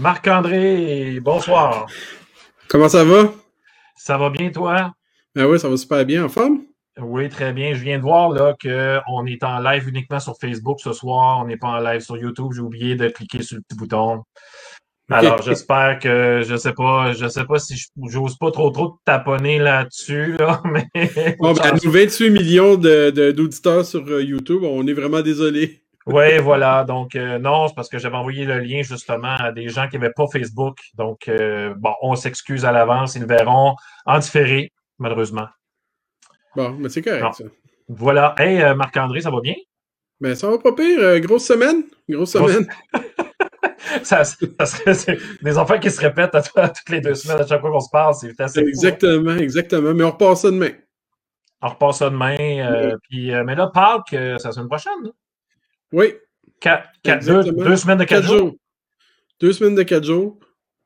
Marc-André, bonsoir. Comment ça va? Ça va bien, toi? Ben oui, ça va super bien. En forme? Oui, très bien. Je viens de voir là qu'on est en live uniquement sur Facebook ce soir. On n'est pas en live sur YouTube. J'ai oublié de cliquer sur le petit bouton. Alors, j'espère que je sais pas, je sais pas si j'ose pas trop trop taponner là-dessus, là, mais. Bon, ben, nous 28 millions d'auditeurs de, sur euh, YouTube, on est vraiment désolé. Oui, voilà. Donc, euh, non, c'est parce que j'avais envoyé le lien justement à des gens qui n'avaient pas Facebook. Donc, euh, bon, on s'excuse à l'avance. Ils le verront en différé, malheureusement. Bon, mais c'est correct, ça. Voilà. Hey, Marc-André, ça va bien? Ben, ça va pas pire. grosse semaine. Grosse semaine. ça, serait des enfants qui se répètent à, toutes les deux semaines à chaque fois qu'on se parle. C'est assez hein. Exactement, exactement. Mais on repart ça demain. On repart ça demain. Euh, puis, euh, mais là, Pâques, c'est la semaine prochaine. Oui. deux, semaines de quatre, jours. Deux semaines de quatre jours.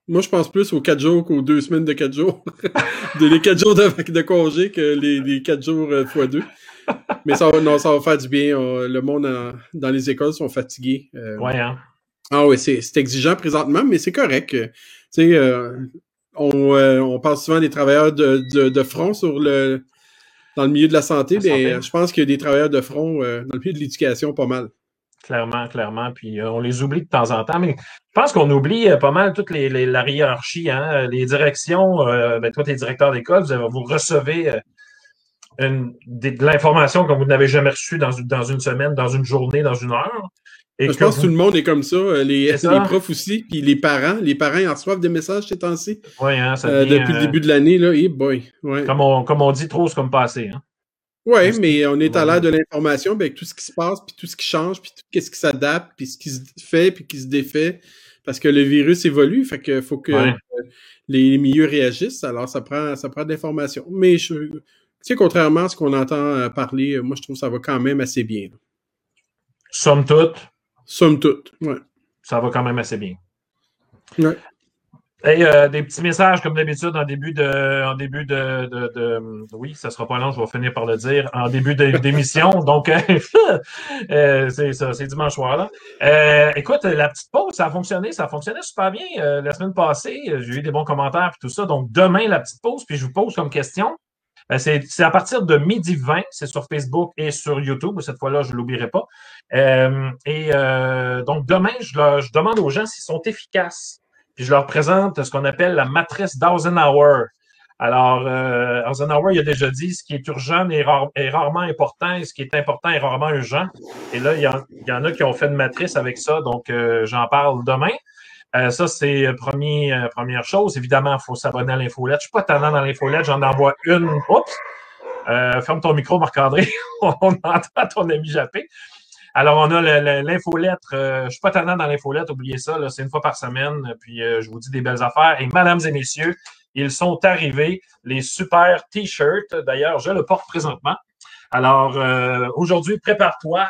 Moi, je pense plus aux quatre jours qu'aux deux semaines de quatre jours. les quatre jours de, de, congé que les, quatre jours euh, fois deux. Mais ça va, non, ça va faire du bien. le monde dans les écoles sont fatigués. ouais, hein? Ah oui, c'est exigeant présentement, mais c'est correct. Tu sais, euh, on, euh, on, parle souvent des travailleurs de, de, front sur le dans le milieu de la santé, mais je pense qu'il y a des travailleurs de front euh, dans le milieu de l'éducation pas mal. Clairement, clairement. Puis on les oublie de temps en temps, mais je pense qu'on oublie pas mal toute les, la hiérarchie, hein, les directions. ben, toi, tu es directeur d'école, vous, vous recevez une, de, l'information que vous n'avez jamais reçue dans, dans une semaine, dans une journée, dans une heure. Et je pense que tout le monde est comme ça. Euh, les, les profs aussi, puis les parents. Les parents, ils reçoivent des messages ces temps-ci. Oui, hein, ça euh, Depuis le début de l'année, là. Hey boy. Ouais. Comme, on, comme on dit, trop, c'est comme passé. Hein? Oui, mais on est à l'ère de l'information, ben, avec tout ce qui se passe, puis tout ce qui change, puis tout ce qui s'adapte, puis ce qui se fait, puis qui se défait. Parce que le virus évolue, fait qu'il faut que les milieux réagissent. Alors, ça prend, ça prend de l'information. Mais je, tu sais, contrairement à ce qu'on entend euh, parler, moi, je trouve que ça va quand même assez bien. Somme toute, Somme toute, ouais. Ça va quand même assez bien. Ouais. Euh, des petits messages, comme d'habitude, en début de. En début de, de, oui, ça sera pas long, je vais finir par le dire, en début d'émission. Donc, euh, c'est ça, c'est dimanche soir. Là. Euh, écoute, la petite pause, ça a fonctionné, ça a fonctionné super bien. la semaine passée, j'ai eu des bons commentaires et tout ça. Donc, demain, la petite pause, puis je vous pose comme question. Euh, c'est à partir de midi 20, c'est sur Facebook et sur YouTube. Cette fois-là, je ne l'oublierai pas. Euh, et euh, donc, demain, je, demande aux gens s'ils sont efficaces. Puis je leur présente ce qu'on appelle la matrice d'Eisenhower. Alors, Eisenhower, il a déjà dit ce qui est urgent est, rarement important et ce qui est important est rarement urgent. Et là, il y, en, a qui ont fait une matrice avec ça, donc j'en parle demain. Euh, ça, c'est premier, euh, première chose. Évidemment, il faut s'abonner à l'infolette. Je ne suis pas tannant dans l'infolette, j'en envoie une. Oups! Euh, ferme ton micro, Marc-André. on entend ton ami Jappé. Alors, on a l'infolettre. je ne suis pas tannant dans l'infolette, oubliez ça. C'est une fois par semaine. Puis, je vous dis des belles affaires. Et, mesdames et messieurs, ils sont arrivés, les super T-shirts. D'ailleurs, je le porte présentement. Alors, aujourd'hui, prépare-toi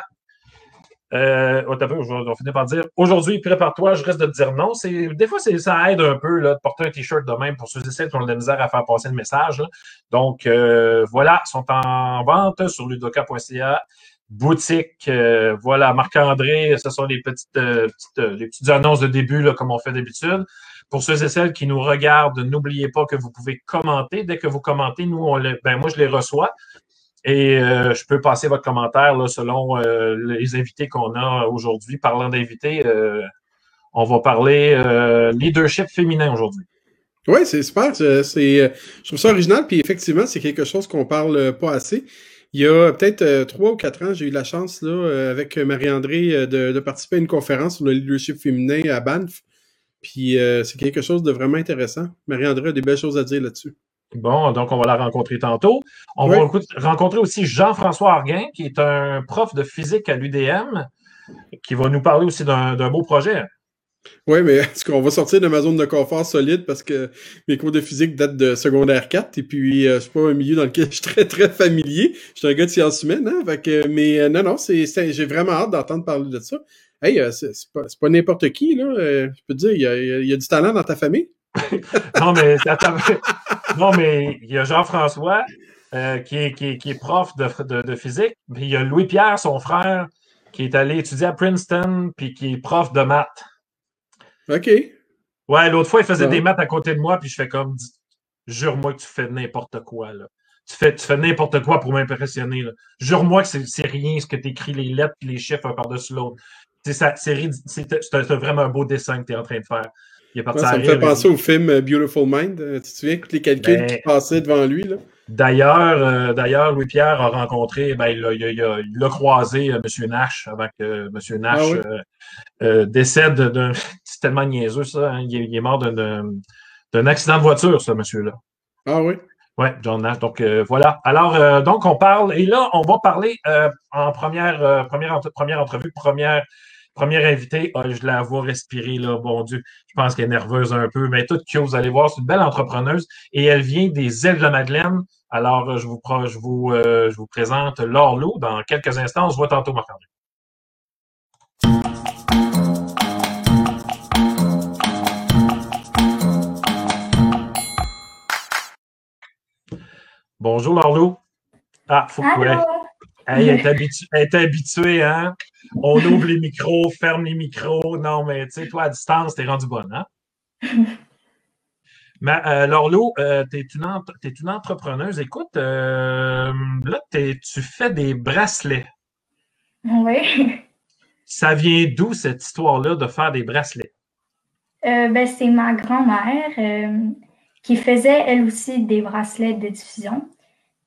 euh, on va finir par dire aujourd'hui, prépare-toi, je reste de te dire non. Des fois, ça aide un peu là, de porter un t-shirt de même pour ceux et celles qui ont de la misère à faire passer le message. Donc, euh, voilà, sont en vente sur ludoka.ca. Boutique, euh, voilà, Marc-André, ce sont les petites, euh, petites, les petites annonces de début, là, comme on fait d'habitude. Pour ceux et celles qui nous regardent, n'oubliez pas que vous pouvez commenter. Dès que vous commentez, nous, on ben, moi, je les reçois. Et euh, je peux passer votre commentaire selon euh, les invités qu'on a aujourd'hui. Parlant d'invités, euh, on va parler leadership féminin aujourd'hui. Oui, c'est super. Je trouve ça original. Puis effectivement, c'est quelque chose qu'on parle pas assez. Il y a peut-être trois ou quatre ans, j'ai eu la chance là, avec Marie-André de, de, participer à une conférence sur le leadership féminin à Banff. Puis c'est quelque chose de vraiment intéressant. Marie-André a des belles choses à dire là-dessus. Bon, donc on va la rencontrer tantôt. On va rencontrer aussi Jean-François Arguin, qui est un prof de physique à l'UDM, qui va nous parler aussi d'un beau projet. Oui, mais est-ce qu'on va sortir de ma zone de confort solide parce que mes cours de physique datent de secondaire 4 et puis euh, c'est pas un milieu dans lequel je suis très très familier. Je suis un gars de sciences humaines, hein? mais euh, non, non, c'est, j'ai vraiment hâte d'entendre parler de ça. Hey, euh, c'est, pas, n'importe qui, là. je peux te dire, il y a, y a du talent dans ta famille. non, mais non, mais il y a Jean-François euh, qui, est, qui, est, prof de, de, physique. Puis il y a Louis-Pierre, son frère, qui est allé étudier à Princeton, puis qui est prof de maths. OK. Ouais, l'autre fois, il faisait Ouais. des maths à côté de moi, puis je fais comme, jure-moi que tu fais n'importe quoi, là. Tu fais, tu fais n'importe quoi pour m'impressionner, là. Jure-moi que c'est rien ce que tu écris les lettres et les chiffres un par-dessus l'autre. C'est c'est vraiment un beau dessin que tu es en train de faire. Il est parti Ouais, à ça me fait penser au film euh, Beautiful Mind. Euh, tu te souviens tous les calculs Ben- qui passaient devant lui? Là? D'ailleurs, euh, d'ailleurs, Louis-Pierre a rencontré, ben, il a, il a- il a- il a croisé euh, M. Nash avant que M. Nash Ah oui? euh, euh, décède d'un. C'est tellement niaiseux, ça. hein. Il, est, mort d'un- accident de voiture, ce monsieur-là. Ah oui? Oui, John Nash. Donc euh, voilà. Alors, euh, donc on parle, et là, on va parler euh, en première, euh, première, entre- première entrevue, première, première invitée. Ah, je la vois respirer, là, bon Dieu. Je pense qu'elle est nerveuse un peu, mais toute cute, vous allez voir, c'est une belle entrepreneuse et elle vient des îles de la Madeleine. Alors, je vous, je vous, euh, je vous présente Laure Lou dans quelques instants. On se voit tantôt, Marc-André. Bonjour, Laure Lou. Ah, faut que. Hey, elle est habitu- elle est habituée, hein? On ouvre les micros, ferme les micros. Non, mais tu sais, toi, à distance, t'es rendu bonne, hein? Mais euh, Laure-Lou, euh, t'es une, une entrepreneuse. Écoute, euh, là, tu fais des bracelets. Oui. Ça vient d'où cette histoire-là de faire des bracelets? Euh, ben, c'est ma grand-mère qui faisait elle aussi des bracelets de diffusion.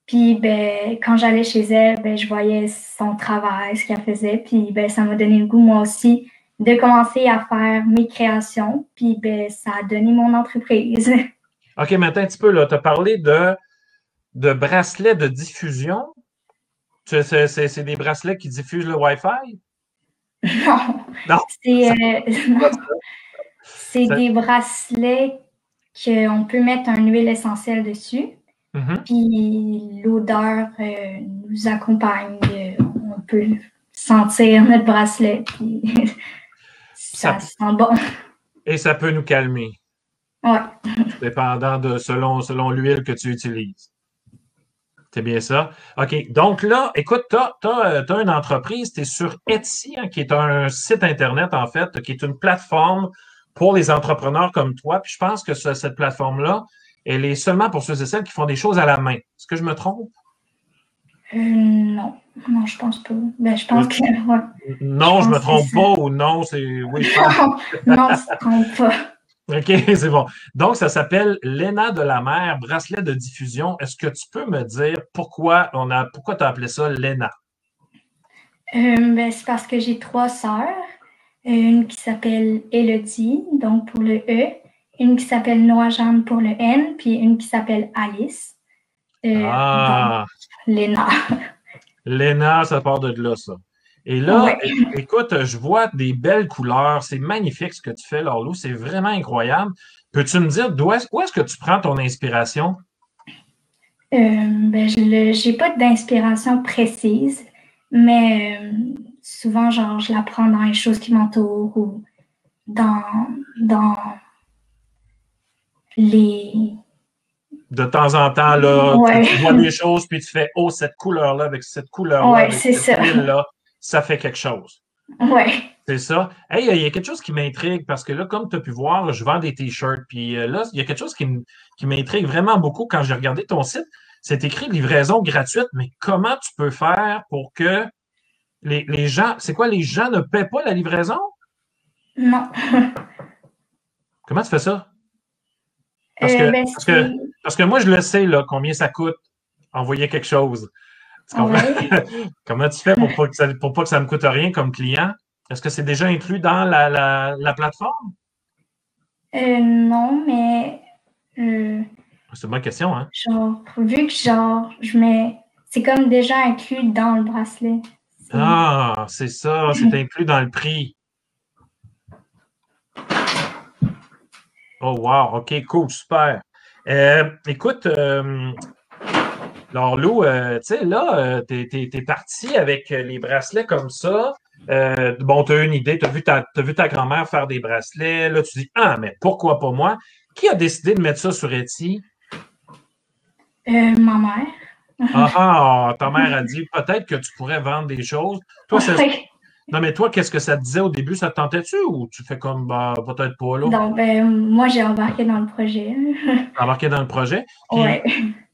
Puis ben, quand j'allais chez elle, ben, je voyais son travail, ce qu'elle faisait. Puis ben, ça m'a donné le goût, moi aussi, de commencer à faire mes créations. Puis ben, ça a donné mon entreprise. OK, maintenant un petit peu, là, tu as parlé de, de bracelets de diffusion. C'est des bracelets qui diffusent le Wi-Fi? non. Non. C'est euh, des bracelets qu'on peut mettre une huile essentielle dessus. Mhm. Puis l'odeur euh, nous accompagne. euh, on peut sentir notre bracelet. Puis Ça- ça sent bon. Et ça peut nous calmer. Ouais. dépendant de selon, selon l'huile que tu utilises. C'est bien ça? OK. Donc là, écoute, tu as, une entreprise, tu es sur Etsy, hein, qui est un site Internet, en fait, qui est une plateforme pour les entrepreneurs comme toi. Puis je pense que ce- cette plateforme-là, elle est seulement pour ceux et celles qui font des choses à la main. Est-ce que je me trompe? Euh, non, non, je pense pas. Ben, je pense que. ouais. Non, je Je me trompe pas ou non, c'est. Oui, je pense. non, ça ne trompe pas. OK, c'est bon. Donc, ça s'appelle l'ENA de la mer, bracelet de diffusion. Est-ce que tu peux me dire pourquoi on a pourquoi tu as appelé ça l'ENA? Euh, ben, c'est parce que j'ai trois sœurs. Une qui s'appelle Elodie, donc pour le E. Une qui s'appelle Noah-Jeanne pour le N. Puis une qui s'appelle Alice. Euh, Ah, Léna. l'ENA, ça part de là, ça. Et là, Ouais. écoute, je vois des belles couleurs. C'est magnifique ce que tu fais, Laurelou. C'est vraiment incroyable. Peux-tu me dire d'où est- où est-ce que tu prends ton inspiration? Euh, ben, je j'ai pas d'inspiration précise, mais euh, souvent, genre, je la prends dans les choses qui m'entourent ou dans, dans les... De temps en temps, là, tu- Ouais. tu, vois des choses, puis tu fais Oh, cette couleur-là, avec cette couleur-là, Ouais, avec c'est cette ça. fait quelque chose. Ouais. C'est ça. Hey, il y a quelque chose qui m'intrigue parce que là, comme tu as pu voir, là, je vends des t-shirts. Puis euh, là, il y a quelque chose qui m'intrigue vraiment beaucoup quand j'ai regardé ton site. C'est écrit livraison gratuite, mais comment tu peux faire pour que les, les gens. C'est quoi, les gens ne paient pas la livraison? Non. Comment tu fais ça? Parce Euh, que, ben, parce que, parce que moi, je le sais, là, combien ça coûte envoyer quelque chose. Tu comprends? Ouais. Comment tu fais pour pas, que ça, pour pas que ça me coûte rien comme client? Est-ce que c'est déjà inclus dans la, la, la plateforme? Euh, non, mais euh, C'est une bonne question, hein? genre, vu que genre, je mets... C'est comme déjà inclus dans le bracelet. Ah, c'est ça, c'est inclus dans le prix. Oh, wow, OK, cool, super. Euh, écoute, euh, Lou, euh, tu sais, là, tu es, parti avec les bracelets comme ça. Euh, bon, tu as une idée, tu as vu ta, grand-mère faire des bracelets. Là, tu dis, ah, mais pourquoi pas moi? Qui a décidé de mettre ça sur Etsy? Euh, ma mère. Ah, ah, ta mère a dit, peut-être que tu pourrais vendre des choses. Toi, ça, Ouais. Non, mais toi, qu'est-ce que ça te disait au début? Ça te tentait-tu ou tu fais comme, bah, peut-être pas là? Donc, ben, moi, j'ai embarqué dans le projet. embarqué dans le projet? Puis, ouais.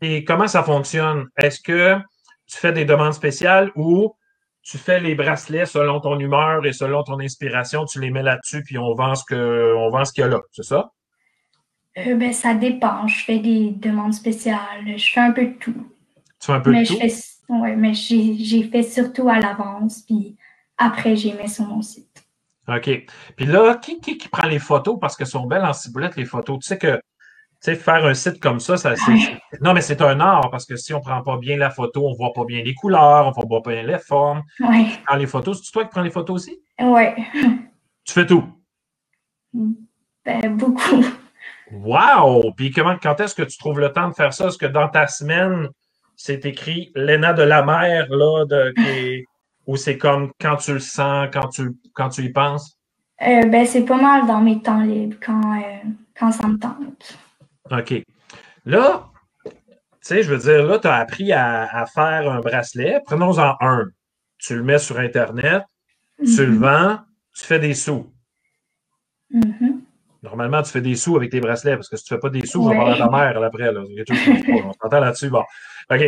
Et comment ça fonctionne? Est-ce que tu fais des demandes spéciales ou tu fais les bracelets selon ton humeur et selon ton inspiration, tu les mets là-dessus, puis on vend ce que on vend ce qu'il y a là, c'est ça? Euh, ben, ça dépend. Je fais des demandes spéciales. Je fais un peu de tout. Tu fais un peu mais de tout? Fais, ouais, mais j'ai fait surtout à l'avance, puis après, j'ai mis sur mon site. OK. Puis là, qui, qui, qui, prend les photos? Parce que sont belles en ciboulette, les photos. Tu sais que tu sais, faire un site comme ça, ça c'est. Non, mais c'est un art parce que si on ne prend pas bien la photo, on ne voit pas bien les couleurs, on ne voit pas bien les formes. Oui. Dans les photos, c'est toi qui prends les photos aussi? Oui. Tu fais tout? Ben, beaucoup. Wow! Puis comment, quand est-ce que tu trouves le temps de faire ça? Est-ce que dans ta semaine, c'est écrit Léna de la mer, là, de, qui ou c'est comme quand tu le sens, quand tu, quand tu y penses? Euh, ben, c'est pas mal dans mes temps libres, quand, euh, quand ça me tente. OK. Là, tu sais, je veux dire, là, tu as appris à, à, faire un bracelet. Prenons-en un. Tu le mets sur Internet, mm -hmm. tu le vends, tu fais des sous. Mm -hmm. Normalement, tu fais des sous avec tes bracelets parce que si tu ne fais pas des sous, ouais. je vais parler à ta mère après. Là. On s'entend là-dessus. Bon. OK.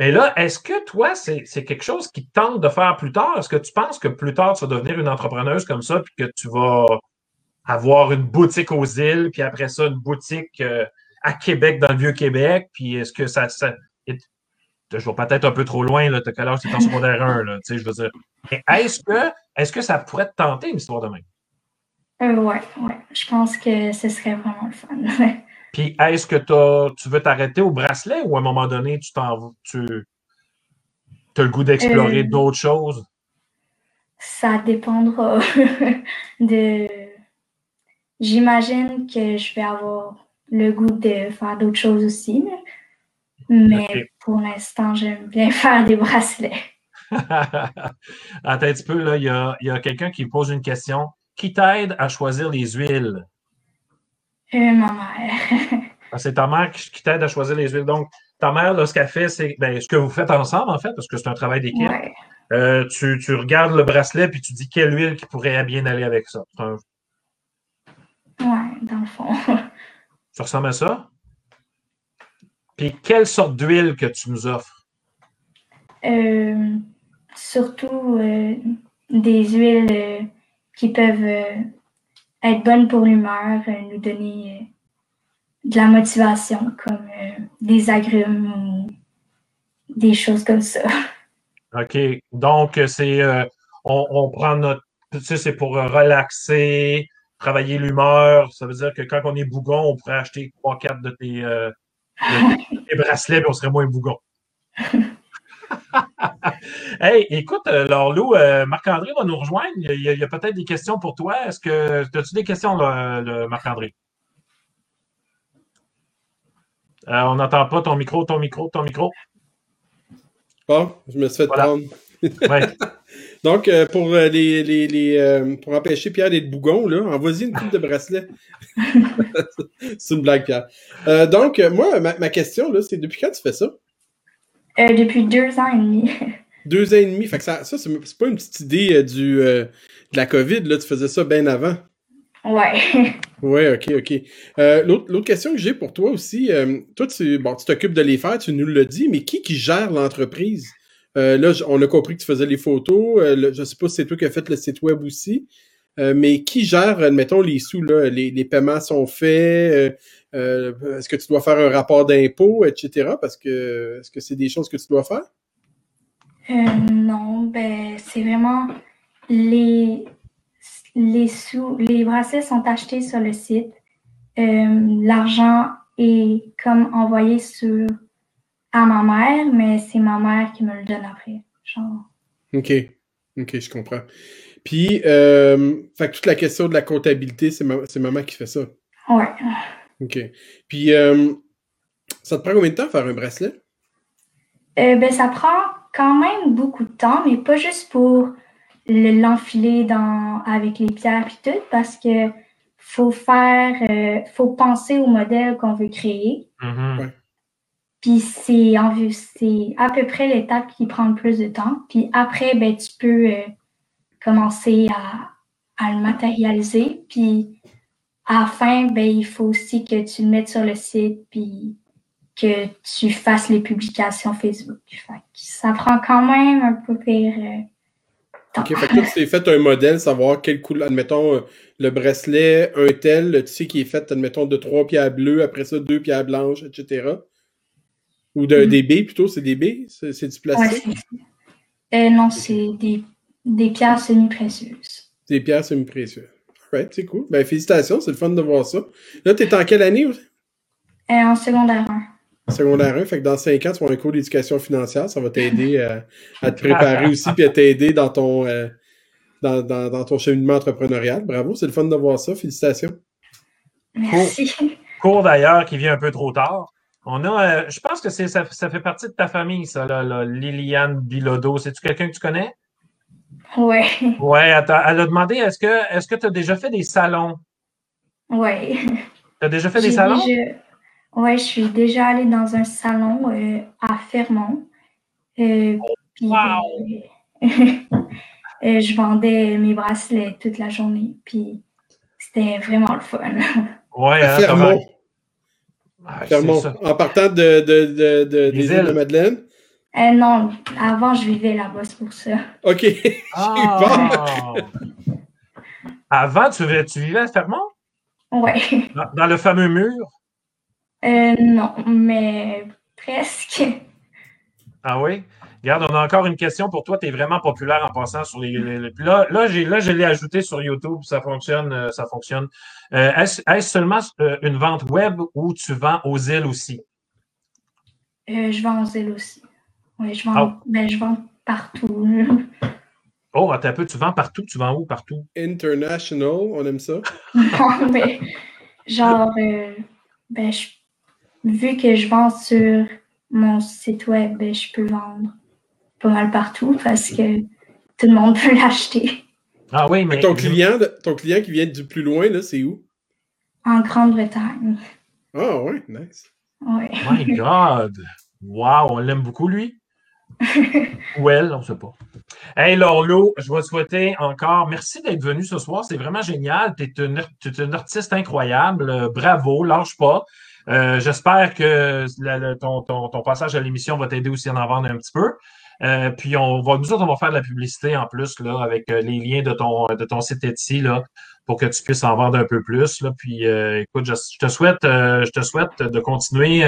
Mais là, est-ce que toi, c'est quelque chose qui te tente de faire plus tard? Est-ce que tu penses que plus tard, tu vas devenir une entrepreneuse comme ça, puis que tu vas avoir une boutique aux îles, puis après ça, une boutique euh, à Québec, dans le Vieux-Québec, puis est-ce que ça... ça je peut-être un peu trop loin, là, t'as quel âge t'es en secondaire 1, là, tu sais, je veux dire. Mais est-ce que, est que ça pourrait te tenter une histoire de même? Euh, ouais, ouais. Je pense que ce serait vraiment le fun. Puis est-ce que as, tu veux t'arrêter au bracelet ou à un moment donné, tu t'en tu as le goût d'explorer euh, d'autres choses? Ça dépendra de. J'imagine que je vais avoir le goût de faire d'autres choses aussi. Mais okay. pour l'instant, j'aime bien faire des bracelets. Attends un petit peu, là, il y a, y a quelqu'un qui pose une question. Qui t'aide à choisir les huiles? Euh, ma mère. Ah, c'est ta mère qui t'aide à choisir les huiles. Donc, ta mère, là, ce qu'elle fait, c'est ben, ce que vous faites ensemble, en fait, parce que c'est un travail d'équipe. Ouais. Euh, tu, tu, regardes le bracelet puis tu dis quelle huile qui pourrait bien aller avec ça. Un... Ouais, dans le fond. Ça ressemble à ça? Puis, quelle sorte d'huile que tu nous offres? Euh, surtout euh, des huiles qui peuvent être bonnes pour l'humeur, nous donner de la motivation, comme des agrumes ou des choses comme ça. OK. Donc, c'est on, on, prend notre. Tu sais, c'est pour relaxer, travailler l'humeur. Ça veut dire que quand on est bougon, on pourrait acheter 3-4 de tes, euh, de tes bracelets et on serait moins bougon. hey, écoute, Lorlou, euh, Marc-André va nous rejoindre. Il y a, a peut-être des questions pour toi. Est-ce que as-tu des questions, Marc-André? Euh, on n'entend pas ton micro, ton micro, ton micro. Bon, je me suis fait Voilà. prendre. Ouais. Donc, euh, pour, euh, les, les, les, euh, pour empêcher Pierre d'être bougon, là, envoie-y une coupe de bracelet. c'est une blague, Pierre. Euh, donc, euh, moi, ma, ma question, là, c'est depuis quand tu fais ça? Euh, depuis deux ans et demi. Deux ans et demi. Fait que ça, ça c'est pas une petite idée euh, du, euh, de la COVID, là. Tu faisais ça bien avant. Ouais. Ouais, ok, ok. Euh, L'autre question que j'ai pour toi aussi, euh, toi, tu bon, tu t'occupes de les faire, tu nous l'as dit, mais qui qui gère l'entreprise? Euh, là, on a compris que tu faisais les photos. Euh, le- je sais pas si c'est toi qui as fait le site web aussi. Euh, mais qui gère, admettons, les sous, là? Les, les paiements sont faits? euh, euh, est-ce que tu dois faire un rapport d'impôt, etc.? Parce que est-ce que c'est des choses que tu dois faire? Euh, non, ben, c'est vraiment les, les sous, les bracelets sont achetés sur le site. Euh, l'argent est comme envoyé sur à ma mère, mais c'est ma mère qui me le donne après. Genre, OK. OK, je comprends. Puis, euh, fait que toute la question de la comptabilité, c'est ma- maman qui fait ça. ouais. OK. Puis, euh, ça te prend combien de temps faire un bracelet? Euh, ben, ça prend quand même beaucoup de temps, mais pas juste pour le- l'enfiler dans, avec les pierres et tout, parce que faut faire, euh, faut penser au modèle qu'on veut créer. Mhm. Puis c'est en vue, c'est à peu près l'étape qui prend le plus de temps. Puis après, ben, tu peux euh, commencer à, à, le matérialiser. Puis à la fin, ben, il faut aussi que tu le mettes sur le site, puis que tu fasses les publications Facebook. ça prend quand même un peu pire. OK, fait que tu t'es fait un modèle, savoir quel couleur, admettons, euh, le bracelet, un tel, tu sais, qui est fait, admettons, de trois pierres bleues, après ça, deux pierres blanches, etc. Ou de, mm-hmm. des baies, plutôt, c'est des baies? C'est du plastique? euh, non, c'est des, des, pierres semi-précieuses. Des pierres semi-précieuses. Right, c'est cool. Ben, félicitations, c'est le fun de voir ça. Là, t'es en quelle année? Euh, en secondaire 1 secondaire 1. Fait que dans 5 ans, tu vas un cours d'éducation financière. Ça va t'aider euh, à, te préparer aussi puis à t'aider dans ton euh, dans, dans, ton cheminement entrepreneurial. Bravo, c'est le fun de voir ça. Félicitations. Merci. Cours, d'ailleurs qui vient un peu trop tard. On a, euh, je pense que c'est ça, ça, fait partie de ta famille, ça, là, Liliane Bilodeau. C'est-tu quelqu'un que tu connais? Oui. Oui, elle, elle, a demandé est-ce que est-ce que tu as déjà fait des salons? Oui. Tu as déjà fait des salons? Ouais, je suis déjà allée dans un salon euh, à Fermont. Euh, puis, euh, je vendais mes bracelets toute la journée. Puis c'était vraiment le fun. Ouais, hein, Fermont. Fermont. En partant de, de, de, de des îles de Madeleine? non, avant je vivais là-bas, c'est pour ça. OK. Ah. avant, tu, tu vivais à Fermont? Oui. dans le fameux mur? Euh, non, mais presque. Ah oui? Regarde, on a encore une question pour toi. Tu es vraiment populaire en passant sur les. Là, là, j'ai, là, je l'ai ajouté sur YouTube. Ça fonctionne. Euh, ça fonctionne. Euh, est-ce, seulement une vente web ou tu vends aux îles aussi? je vends aux îles aussi. Oui, je vends, ah. ben, je vends partout. Oh, attends un peu. Tu vends partout? Tu vends où partout? International, on aime ça. non, mais genre, ben, je vu que je vends sur mon site web, ben, je peux vendre pas mal partout parce que tout le monde peut l'acheter. Ah oui, mais. Ton client, ton client qui vient du plus loin, là, c'est où? En Grande-Bretagne. Ah ouais, nice. Oui. My God! Wow, on l'aime beaucoup, lui. Ou elle, on ne sait pas. Hey, Lorlo, je vais te souhaiter encore merci d'être venu ce soir. C'est vraiment génial. Tu es, es, artiste incroyable. Bravo, lâche pas. Euh, j'espère que ton, passage à l'émission va t'aider aussi à en vendre un petit peu. Euh, puis on va, nous autres, on va faire de la publicité en plus là, avec euh, les liens de ton, de ton site Etsy là, pour que tu puisses en vendre un peu plus. Là. Puis écoute, je, te souhaite, je te souhaite de continuer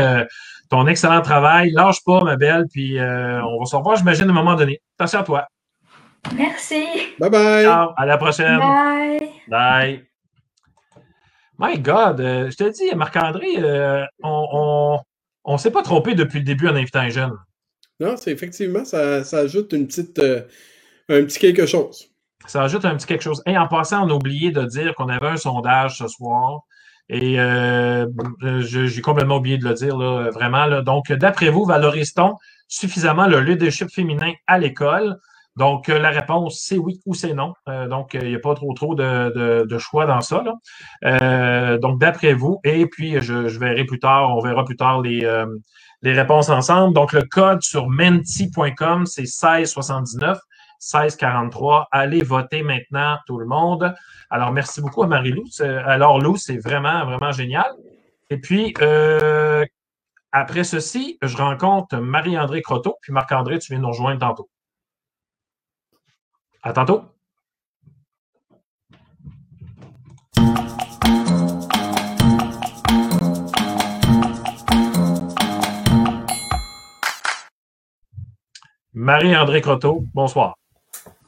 ton excellent travail. Lâche pas, ma belle, puis on va se revoir, j'imagine, à un moment donné. Attention à toi. Merci. Bye bye. à la prochaine. Bye. Bye. My God, euh, je te dis, Marc-André, euh, on ne s'est pas trompé depuis le début en invitant un jeune. Non, c'est effectivement, ça, ajoute une petite, euh, un petit quelque chose. Ça ajoute un petit quelque chose. Et en passant, on a oublié de dire qu'on avait un sondage ce soir. Et j'ai complètement oublié de le dire, là, vraiment. Là. Donc, d'après vous, valorise-t-on suffisamment le leadership féminin à l'école? Donc, euh, la réponse, c'est oui ou c'est non. Euh, donc, il n'y a pas trop trop de, choix dans ça. Euh, donc, d'après vous, et puis je, verrai plus tard, on verra plus tard les, les réponses ensemble. Donc, le code sur menti.com, c'est 1679. 1643. Allez voter maintenant, tout le monde. Alors, merci beaucoup à Marie-Lou. Alors, Lou, c'est vraiment, vraiment génial. Et puis, après ceci, je rencontre Marie-André Croteau, puis Marc-André, tu viens nous rejoindre tantôt. À tantôt. Marie-André Croteau, bonsoir.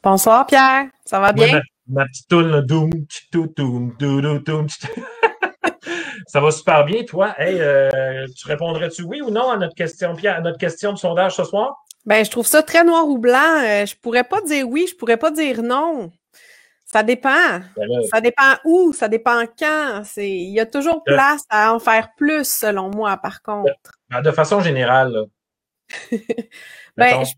Bonsoir, Pierre. Ça va bien? ma, petite toune, doum, Ça va super bien, toi? Hey, euh, tu répondrais-tu oui ou non à notre question, Pierre, à notre question de sondage ce soir? Ben, je trouve ça très noir ou blanc. Euh, je pourrais pas dire oui, je pourrais pas dire non. Ça dépend. Ben ça dépend où, ça dépend quand. Il y a toujours place à en faire plus, selon moi, par contre. Ben, de façon générale. ben, je,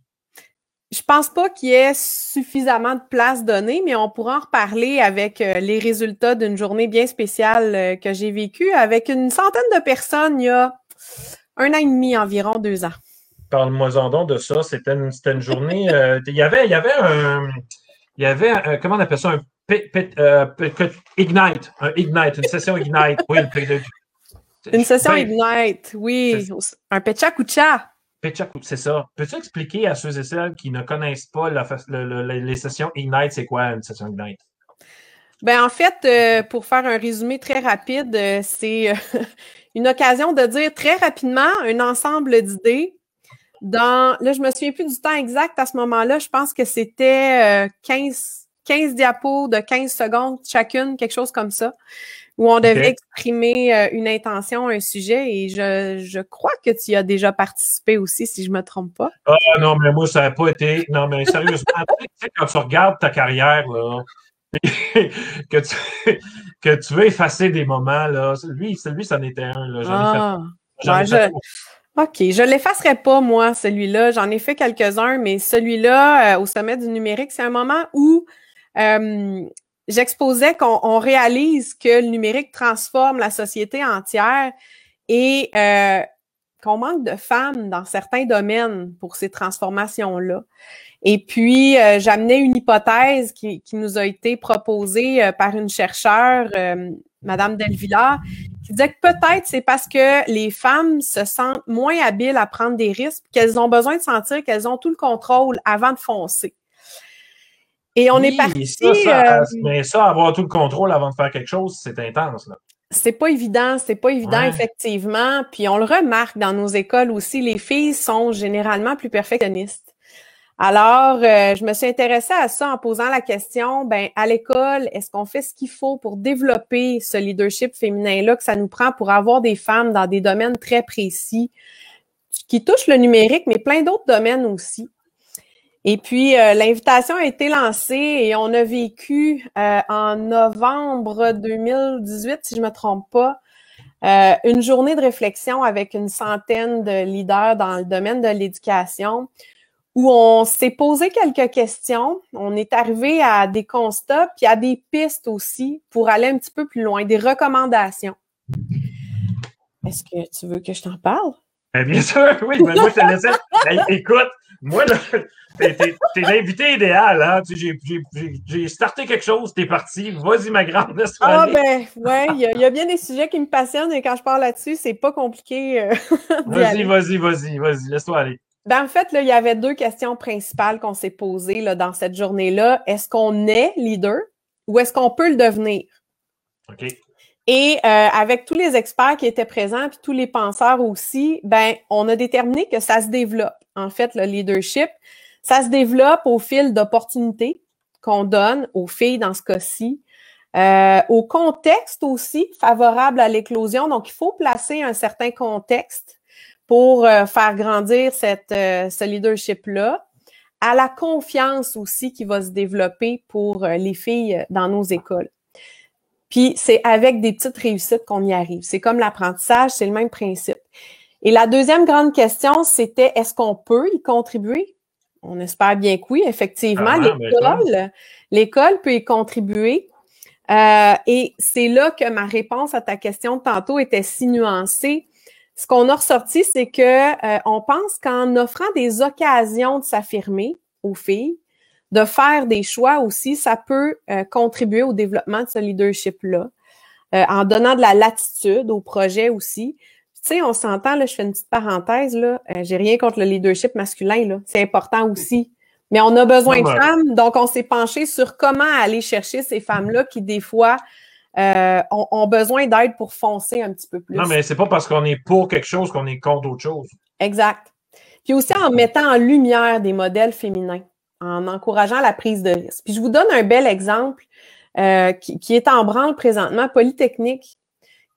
je, pense pas qu'il y ait suffisamment de place donnée, mais on pourra en reparler avec euh, les résultats d'une journée bien spéciale euh, que j'ai vécue avec une centaine de personnes il y a un an et demi environ, deux ans. Parle-moi-en donc de ça. C'était une, journée. Euh, il, y avait, il y avait un. il y avait, un, comment on appelle ça, un euh, Ignite, un Ignite, une session Ignite. Oui, le Une session Ignite, oui. Un Pechakucha. c'est ça. Peux-tu expliquer à ceux et celles qui ne connaissent pas les sessions Ignite, c'est quoi une session Ignite? Ben, en fait, euh, pour faire un résumé très rapide, euh, c'est une occasion de dire très rapidement un ensemble d'idées. Dans, là, je me souviens plus du temps exact à ce moment-là. Je pense que c'était 15, 15 diapos de 15 secondes chacune, quelque chose comme ça, où on devait exprimer euh, une intention, un sujet, et je, je, crois que tu y as déjà participé aussi, si je me trompe pas. Ah non, mais moi, ça n'a pas été. Non, mais sérieusement, tu sais, quand tu regardes ta carrière, là, que, tu, que tu veux effacer des moments, là, lui, celui, ça en était un. Là. J'en ai fait, ah. OK, je ne l'effacerai pas, moi, celui-là. J'en ai fait quelques-uns, mais celui-là, euh, au sommet du numérique, c'est un moment où euh, j'exposais qu'on réalise que le numérique transforme la société entière et euh, qu'on manque de femmes dans certains domaines pour ces transformations-là. Et puis, euh, j'amenais une hypothèse qui, nous a été proposée par une chercheure, Madame Delvilla, qui disait que peut-être c'est parce que les femmes se sentent moins habiles à prendre des risques, qu'elles ont besoin de sentir qu'elles ont tout le contrôle avant de foncer. Et on est parti. Ça, euh, mais ça, avoir tout le contrôle avant de faire quelque chose, c'est intense. Là. C'est pas évident, c'est pas évident, effectivement. Puis on le remarque dans nos écoles aussi, les filles sont généralement plus perfectionnistes. Alors, euh, je me suis intéressée à ça en posant la question, ben, à l'école, est-ce qu'on fait ce qu'il faut pour développer ce leadership féminin-là que ça nous prend pour avoir des femmes dans des domaines très précis qui touchent le numérique, mais plein d'autres domaines aussi? Et puis, euh, l'invitation a été lancée et on a vécu euh, en novembre 2018, si je ne me trompe pas, une journée de réflexion avec une centaine de leaders dans le domaine de l'éducation où on s'est posé quelques questions. On est arrivé à des constats puis à des pistes aussi pour aller un petit peu plus loin, des recommandations. Est-ce que tu veux que je t'en parle? Ben, bien sûr, oui. Ben, moi, je te laissais. écoute, moi, t'es l'invité idéal, hein? J'ai starté quelque chose, t'es parti. Vas-y, ma grande, Ah, ben, ouais, il y, a bien des sujets qui me passionnent et quand je parle là-dessus, c'est pas compliqué. Euh, vas-y, vas-y, vas-y, vas-y, laisse-toi aller. Ben, en fait, là, il y avait deux questions principales qu'on s'est posées là, dans cette journée-là. Est-ce qu'on est leader ou est-ce qu'on peut le devenir? OK. Et euh, avec tous les experts qui étaient présents, puis tous les penseurs aussi, ben, on a déterminé que ça se développe. En fait, le leadership, ça se développe au fil d'opportunités qu'on donne aux filles dans ce cas-ci, euh, au contexte aussi favorable à l'éclosion. Donc, il faut placer un certain contexte pour euh, faire grandir cette, ce leadership-là, à la confiance aussi qui va se développer pour les filles dans nos écoles. Puis c'est avec des petites réussites qu'on y arrive. C'est comme l'apprentissage, c'est le même principe. Et la deuxième grande question, c'était est-ce qu'on peut y contribuer? On espère bien que oui, effectivement. Ah, l'école, l'école peut y contribuer. Euh, et c'est là que ma réponse à ta question de tantôt était si nuancée. Ce qu'on a ressorti, c'est que euh, on pense qu'en offrant des occasions de s'affirmer aux filles, de faire des choix aussi, ça peut euh, contribuer au développement de ce leadership-là, euh, en donnant de la latitude au projet aussi. Tu sais, on s'entend, là, je fais une petite parenthèse, là, euh, j'ai rien contre le leadership masculin, là, c'est important aussi. Mais on a besoin de femmes, donc on s'est penché sur comment aller chercher ces femmes-là qui, des fois, ont, ont, besoin d'aide pour foncer un petit peu plus. Non, mais c'est pas parce qu'on est pour quelque chose qu'on est contre autre chose. Exact. Puis aussi en mettant en lumière des modèles féminins en encourageant la prise de risque. Puis je vous donne un bel exemple euh, qui, est en branle présentement, Polytechnique,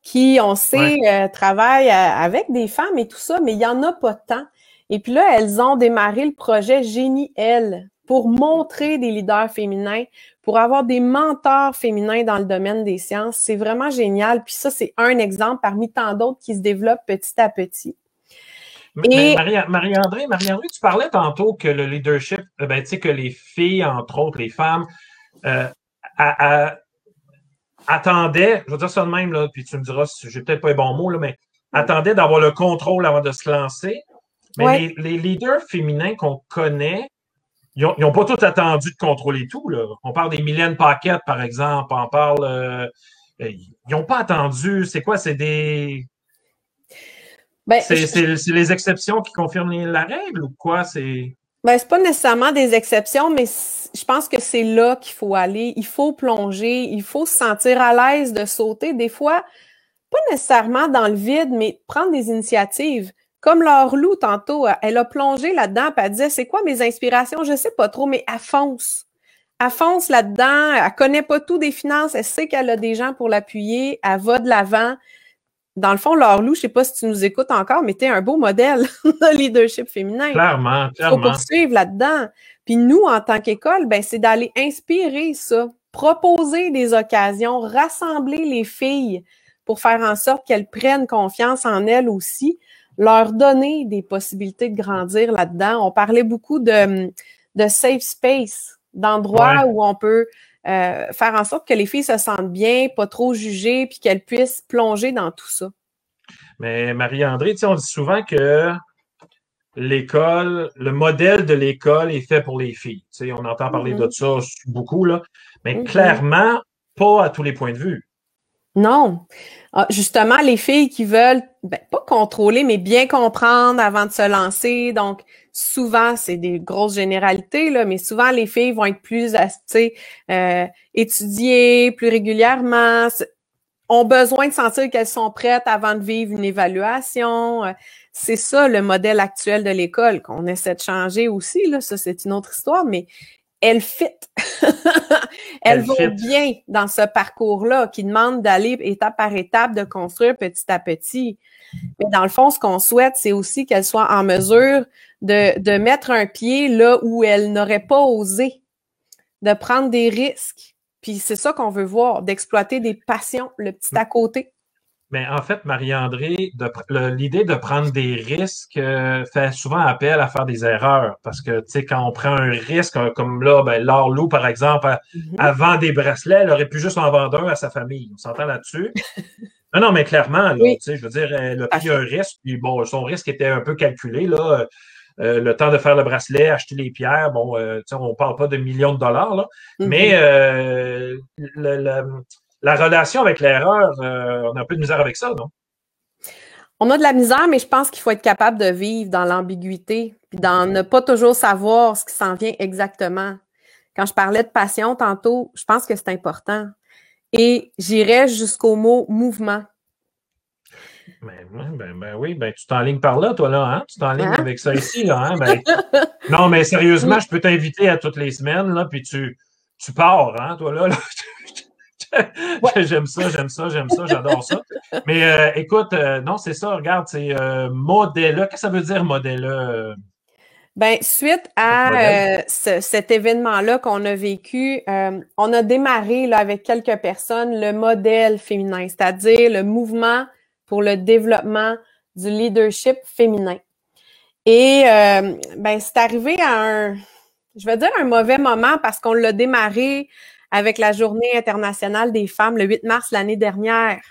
qui, on sait, euh, travaille avec des femmes et tout ça, mais il n'y en a pas tant. Et puis là, elles ont démarré le projet Génie L pour montrer des leaders féminins, pour avoir des mentors féminins dans le domaine des sciences. C'est vraiment génial. Puis ça, c'est un exemple parmi tant d'autres qui se développent petit à petit. Marie-André, Marie-André, tu parlais tantôt que le leadership, euh, ben, tu sais, que les filles, entre autres, les femmes, euh, attendaient, je vais dire ça de même, là, puis tu me diras, j'ai peut-être pas les bons mots, là, mais attendaient d'avoir le contrôle avant de se lancer. Mais les, leaders féminins qu'on connaît, ils n'ont pas tout attendu de contrôler tout. Là. On parle des Mylène Paquette, par exemple. On parle. Euh, ils n'ont pas attendu. C'est quoi? C'est des. Ben, c'est les exceptions qui confirment la règle ou quoi? C'est. Ben, c'est pas nécessairement des exceptions, mais je pense que c'est là qu'il faut aller. Il faut plonger, il faut se sentir à l'aise de sauter. Des fois, pas nécessairement dans le vide, mais prendre des initiatives. Comme Laure Lou, tantôt, elle a plongé là-dedans, puis elle disait, c'est quoi mes inspirations? Je sais pas trop, mais elle fonce. Elle fonce là-dedans, elle connaît pas tout des finances, elle sait qu'elle a des gens pour l'appuyer, elle va de l'avant. Dans le fond, Laure Lou, je sais pas si tu nous écoutes encore, mais tu es un beau modèle de leadership féminin. Clairement, clairement. Il faut poursuivre là-dedans. Puis nous, en tant qu'école, ben, c'est d'aller inspirer ça, proposer des occasions, rassembler les filles pour faire en sorte qu'elles prennent confiance en elles aussi, leur donner des possibilités de grandir là-dedans. On parlait beaucoup de, de safe space, d'endroits où on peut euh, faire en sorte que les filles se sentent bien, pas trop jugées, puis qu'elles puissent plonger dans tout ça. Mais Marie-André, on dit souvent que l'école, le modèle de l'école est fait pour les filles. on entend parler de mm-hmm. ça beaucoup, là, mais mm-hmm. clairement, pas à tous les points de vue. Non. Ah, justement, les filles qui veulent ben, pas contrôler, mais bien comprendre avant de se lancer. Donc, souvent, c'est des grosses généralités, là, mais souvent, les filles vont être plus euh, étudiées plus régulièrement, ont besoin de sentir qu'elles sont prêtes avant de vivre une évaluation. Euh, c'est ça le modèle actuel de l'école qu'on essaie de changer aussi. Là, ça, c'est une autre histoire, mais elle fit. elle, va bien dans ce parcours-là qui demande d'aller étape par étape, de construire petit à petit. Mais dans le fond, ce qu'on souhaite, c'est aussi qu'elle soit en mesure de, de mettre un pied là où elle n'aurait pas osé, de prendre des risques. Puis c'est ça qu'on veut voir, d'exploiter des passions, le petit à côté. Mais en fait, Marie-André, l'idée de prendre des risques euh, fait souvent appel à faire des erreurs. Parce que, tu sais, quand on prend un risque, euh, comme là, ben, Lou, par exemple, mm-hmm. avant des bracelets, elle aurait pu juste en vendre un à sa famille. On s'entend là-dessus? non, non, mais clairement, tu sais, je veux dire, elle a pris un risque, puis bon, son risque était un peu calculé, là. Euh, le temps de faire le bracelet, acheter les pierres, bon, euh, on parle pas de millions de dollars, là, mm-hmm. mais le, la relation avec l'erreur, euh, on a un peu de misère avec ça, non? On a de la misère, mais je pense qu'il faut être capable de vivre dans l'ambiguïté, puis dans ne pas toujours savoir ce qui s'en vient exactement. Quand je parlais de passion tantôt, je pense que c'est important. Et j'irais jusqu'au mot mouvement. Ben, ben, ben, oui, ben tu t'enlignes par là, toi, là, hein? Tu t'enlignes hein? avec ça ici, là, hein? Ben, non, mais sérieusement, je peux t'inviter à toutes les semaines, là, puis tu, tu pars, hein, toi, là. là. j'aime ça, j'aime ça, j'aime ça, j'adore ça. Mais euh, écoute, euh, non, c'est ça, regarde, c'est euh, modèle. Qu'est-ce que ça veut dire modèle? Ben, suite à cet événement-là qu'on a vécu, on a démarré là, avec quelques personnes le modèle féminin, c'est-à-dire le mouvement pour le développement du leadership féminin. Et ben, c'est arrivé à un, je vais dire un mauvais moment parce qu'on l'a démarré avec la Journée internationale des femmes le 8 mars l'année dernière.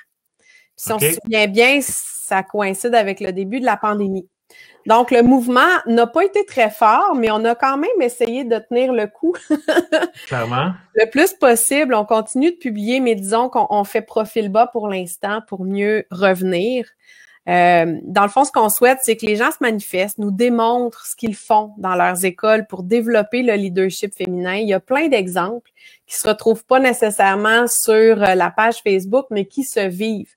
si on se souvient bien, ça coïncide avec le début de la pandémie. Donc, le mouvement n'a pas été très fort, mais on a quand même essayé de tenir le coup. Clairement. Le plus possible. On continue de publier, mais disons qu'on fait profil bas pour l'instant pour mieux revenir. Euh, dans le fond, ce qu'on souhaite, c'est que les gens se manifestent, nous démontrent ce qu'ils font dans leurs écoles pour développer le leadership féminin. Il y a plein d'exemples qui se retrouvent pas nécessairement sur euh, la page Facebook, mais qui se vivent.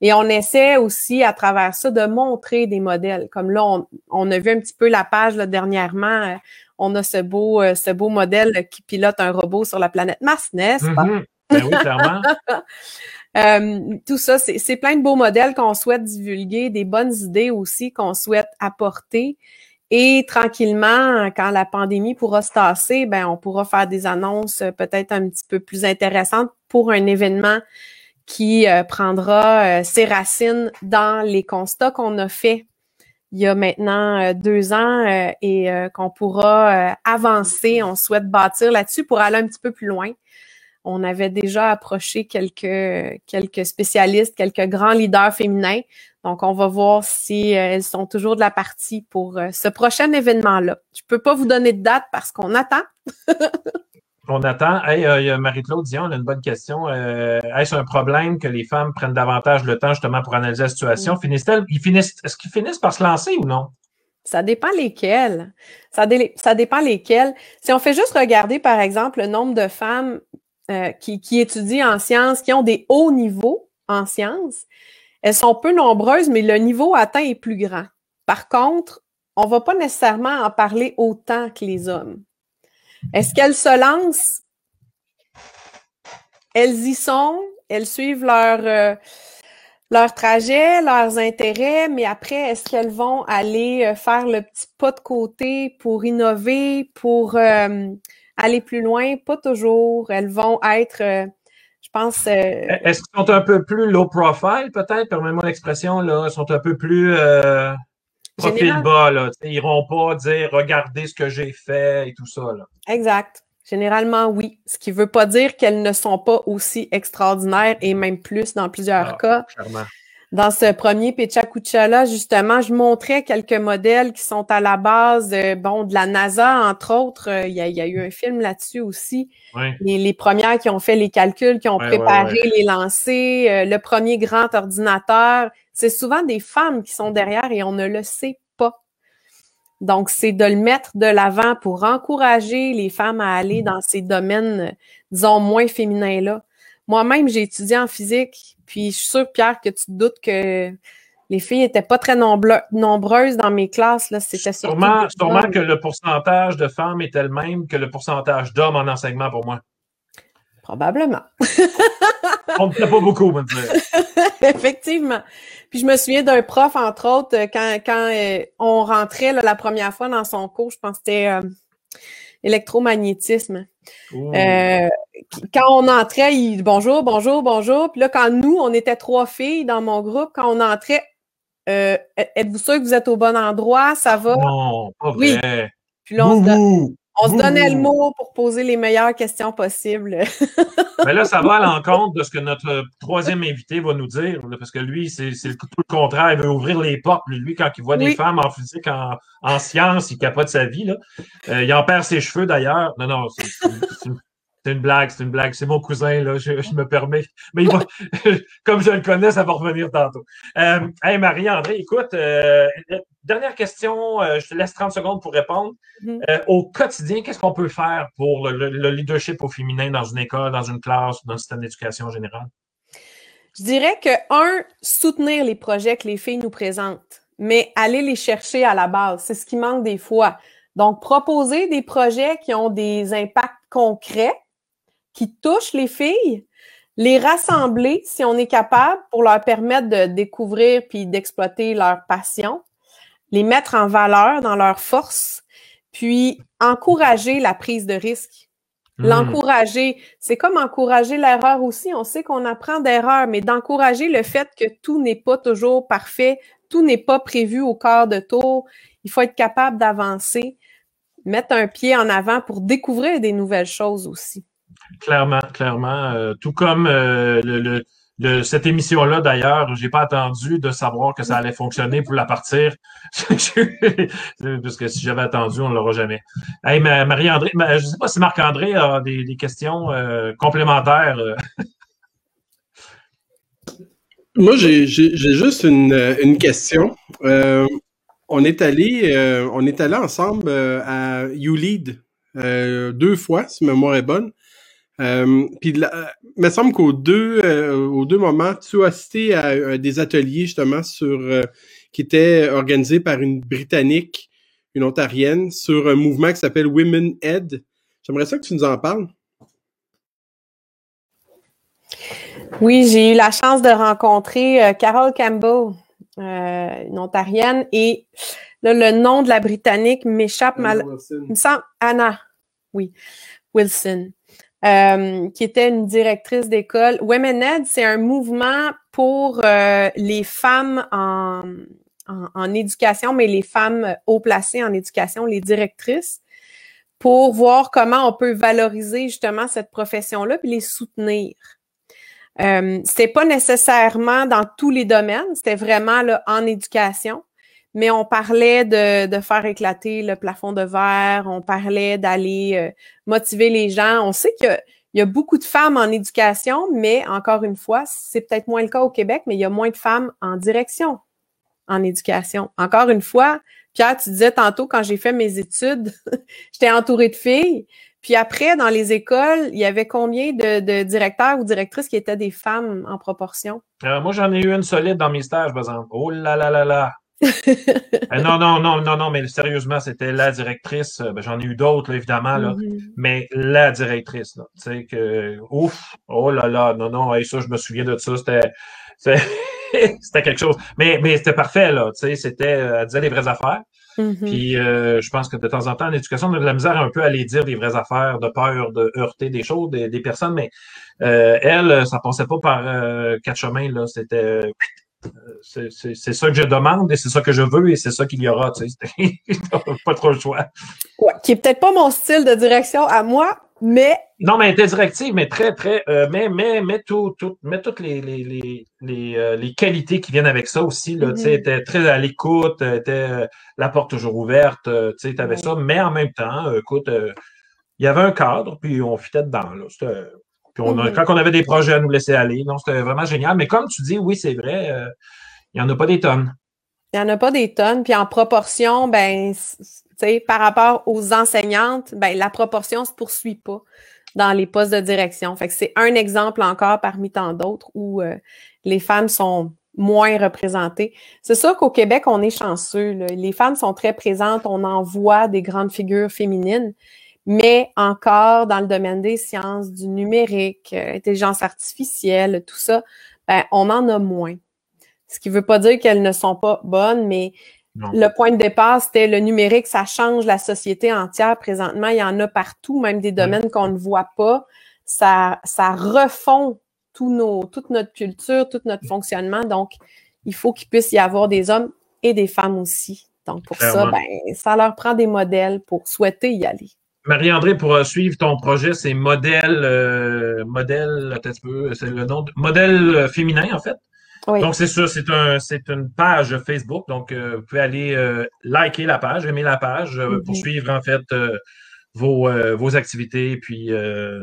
Et on essaie aussi à travers ça de montrer des modèles. Comme là, on, a vu un petit peu la page là, dernièrement. Euh, on a ce beau, ce beau modèle qui pilote un robot sur la planète Mars, n'est-ce pas? Mm-hmm. Ben oui, clairement. Euh, tout ça, c'est plein de beaux modèles qu'on souhaite divulguer, des bonnes idées aussi qu'on souhaite apporter. Et tranquillement, quand la pandémie pourra se tasser, ben, on pourra faire des annonces euh, peut-être un petit peu plus intéressantes pour un événement qui euh, prendra ses racines dans les constats qu'on a faits il y a maintenant deux ans et qu'on pourra avancer. On souhaite bâtir là-dessus pour aller un petit peu plus loin on avait déjà approché quelques, quelques spécialistes, quelques grands leaders féminins. Donc, on va voir si elles sont toujours de la partie pour ce prochain événement-là. Je peux pas vous donner de date parce qu'on attend. On attend. Hey, euh, Marie-Claude Dion, on a une bonne question. Euh, est-ce un problème que les femmes prennent davantage le temps justement pour analyser la situation? Finissent-elles, ils finissent, est-ce qu'ils finissent par se lancer ou non? Ça dépend lesquelles. Ça, ça dépend lesquelles. Si on fait juste regarder, par exemple, le nombre de femmes euh, qui, étudient en sciences, qui ont des hauts niveaux en sciences, elles sont peu nombreuses, mais le niveau atteint est plus grand. Par contre, on ne va pas nécessairement en parler autant que les hommes. Est-ce qu'elles se lancent? Elles y sont, elles suivent leur, euh, leur trajet, leurs intérêts, mais après, est-ce qu'elles vont aller euh, faire le petit pas de côté pour innover, pour euh, aller plus loin? Pas toujours. Elles vont être, je pense... Est-ce qu'elles sont un peu plus low profile, peut-être? Permets-moi l'expression, là. Elles sont un peu plus profil bas, là. Ils n'iront pas dire regardez ce que j'ai fait et tout ça. Là. Exact. Généralement, oui. Ce qui ne veut pas dire qu'elles ne sont pas aussi extraordinaires et même plus dans plusieurs ah, cas. Dans ce premier Pechakucha-là, justement, je montrais quelques modèles qui sont à la base, bon, de la NASA, entre autres. Euh, il y a, eu un film là-dessus aussi. Les, premières qui ont fait les calculs, qui ont préparé les lancers, euh, le premier grand ordinateur. C'est souvent des femmes qui sont derrière et on ne le sait pas. Donc, c'est de le mettre de l'avant pour encourager les femmes à aller dans ces domaines, disons, moins féminins-là. Moi-même, j'ai étudié en physique, puis je suis sûre, Pierre, que tu te doutes que les filles n'étaient pas très nombreuses dans mes classes. Là. C'était sûrement, sûrement que le pourcentage de femmes était le même que le pourcentage d'hommes en enseignement pour moi. Probablement. On ne fait pas beaucoup, on Effectivement. Puis je me souviens d'un prof, entre autres, quand, quand euh, on rentrait la première fois dans son cours, je pense que c'était euh, électromagnétisme. Euh, quand on entrait, il bonjour, bonjour, bonjour. Puis là, quand nous, on était trois filles dans mon groupe, quand on entrait, euh, êtes-vous sûr que vous êtes au bon endroit? Ça va? Non, pas vrai. Oui. Puis là, on, se, donnait le mot pour poser les meilleures questions possibles. Mais là, ça va à l'encontre de ce que notre troisième invité va nous dire, parce que lui, c'est tout le contraire. Il veut ouvrir les portes. Lui, quand il voit des femmes en physique, en, en sciences, il capote sa vie. Là. Euh, il en perd ses cheveux d'ailleurs. Non, non, c'est une blague, c'est une blague. C'est mon cousin, là, je, me permets. Mais il va, comme je le connais, ça va revenir tantôt. Euh, hey, Marie-André, écoute, euh, dernière question, euh, je te laisse 30 secondes pour répondre. Mm-hmm. Euh, au quotidien, qu'est-ce qu'on peut faire pour le, leadership au féminin dans une école, dans une classe, dans un système d'éducation générale? Je dirais que, un, soutenir les projets que les filles nous présentent, mais aller les chercher à la base. C'est ce qui manque des fois. Donc, proposer des projets qui ont des impacts concrets qui touchent les filles, les rassembler si on est capable pour leur permettre de découvrir puis d'exploiter leur passion, les mettre en valeur dans leur force, puis encourager la prise de risque. Hmm. L'encourager, c'est comme encourager l'erreur aussi. On sait qu'on apprend d'erreur, mais d'encourager le fait que tout n'est pas toujours parfait, tout n'est pas prévu au quart de tour. Il faut être capable d'avancer, mettre un pied en avant pour découvrir des nouvelles choses aussi. Clairement, clairement. Euh, tout comme euh, cette émission-là, d'ailleurs, j'ai pas attendu de savoir que ça allait fonctionner pour la partir. Parce que si j'avais attendu, on ne l'aura jamais. Hey, Marie-André, je sais pas si Marc-André a des, questions euh, complémentaires. Moi, j'ai juste une, question. on est allé, on est allé ensemble à YouLead deux fois, si ma mémoire est bonne. Euh, puis, il me semble qu'aux deux, euh, aux deux moments, tu as assisté à, des ateliers justement sur euh, qui étaient organisés par une Britannique, une Ontarienne, sur un mouvement qui s'appelle Women Ed. J'aimerais ça que tu nous en parles. Oui, j'ai eu la chance de rencontrer Carol Campbell, une Ontarienne, et le nom de la Britannique m'échappe mal. Il me semble Anna, oui, Wilson. Euh, qui était une directrice d'école. Women Ed, c'est un mouvement pour euh, les femmes en, en, éducation, mais les femmes haut placées en éducation, les directrices, pour voir comment on peut valoriser justement cette profession-là puis les soutenir. Euh, c'était pas nécessairement dans tous les domaines, c'était vraiment là, en éducation. Mais on parlait de, de, faire éclater le plafond de verre, on parlait d'aller euh, motiver les gens. On sait qu'il y, y, a beaucoup de femmes en éducation, mais encore une fois, c'est peut-être moins le cas au Québec, mais il y a moins de femmes en direction en éducation. Encore une fois, Pierre, tu disais tantôt, quand j'ai fait mes études, j'étais entourée de filles. Puis après, dans les écoles, il y avait combien de, de directeurs ou directrices qui étaient des femmes en proportion? Euh, moi, j'en ai eu une solide dans mes stages, par exemple. Oh là là là là! Euh, non, non, non, non, non, mais sérieusement, c'était la directrice. Ben, j'en ai eu d'autres, évidemment, là, mm -hmm. mais la directrice, tu sais, que, ouf, oh là là, non, non, ça, je me souviens de ça, c'était, c'était quelque chose. Mais, mais c'était parfait, là, tu sais, c'était, elle disait les vraies affaires. Mm -hmm. Puis euh, je pense que de temps en temps, en éducation, on a de la misère un peu à aller dire des vraies affaires, de peur de heurter des choses, des, des personnes, mais euh, elle, ça passait pas par euh, quatre chemins, là. C'était c'est ça que je demande et c'est ça que je veux et c'est ça qu'il y aura. Tu sais, pas trop le choix. Ouais, qui est peut-être pas mon style de direction à moi, mais. Non, mais elle était directive, mais très, très. Euh, mais, mais, mais, tout, tout, mais toutes les, les, les, les, euh, les, qualités qui viennent avec ça aussi. Là, mm -hmm. Tu sais, était très à l'écoute, était euh, la porte toujours ouverte, tu sais, avais ça, mais en même temps, écoute, il y avait un cadre, puis on fitait dedans. Là. Quand on avait des projets à nous laisser aller, non, c'était vraiment génial. Mais comme tu dis, oui, c'est vrai, euh, il n'y en a pas des tonnes. Il n'y en a pas des tonnes. Puis en proportion, ben, par rapport aux enseignantes, ben, la proportion ne se poursuit pas dans les postes de direction. C'est un exemple encore parmi tant d'autres où euh, les femmes sont moins représentées. C'est sûr qu'au Québec, on est chanceux. Les femmes sont très présentes. On en voit des grandes figures féminines mais encore dans le domaine des sciences, du numérique, euh, intelligence artificielle, tout ça, ben, on en a moins. Ce qui ne veut pas dire qu'elles ne sont pas bonnes, mais non. le point de départ, c'était le numérique, ça change la société entière. Présentement, il y en a partout, même des domaines qu'on ne voit pas. Ça, ça refond tout nos, toute notre culture, tout notre fonctionnement. Donc, il faut qu'il puisse y avoir des hommes et des femmes aussi. Donc, pour Clairement. ça, ben, ça leur prend des modèles pour souhaiter y aller. Marie-André, pour euh, suivre ton projet, c'est modèle, euh, modèle, c'est le nom, de, modèle euh, féminin en fait. Oui. Donc c'est ça, c'est un, c'est une page Facebook. Donc euh, vous pouvez aller euh, liker la page, aimer la page mm -hmm. pour suivre en fait vos, vos activités, puis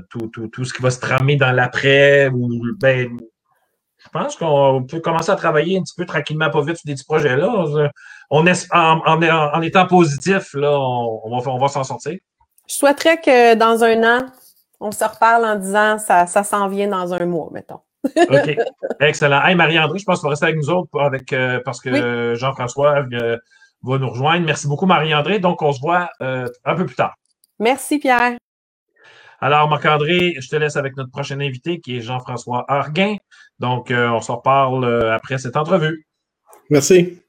tout, tout, tout ce qui va se tramer dans l'après. Ou ben, je pense qu'on peut commencer à travailler un petit peu tranquillement, pas vite sur des petits projets là. On est en, en, en étant positif là, on, on va, on va s'en sortir. Je souhaiterais que dans un an, on se reparle en disant ça, ça s'en vient dans un mois, mettons. OK. Excellent. Hey, Marie-André, je pense qu'il va rester avec nous autres avec, euh, parce que oui. Jean-François euh, va nous rejoindre. Merci beaucoup, Marie-André. Donc, on se voit euh, un peu plus tard. Merci, Pierre. Alors, Marc-André, je te laisse avec notre prochain invité qui est Jean-François Arguin. Donc, euh, on se reparle après cette entrevue. Merci.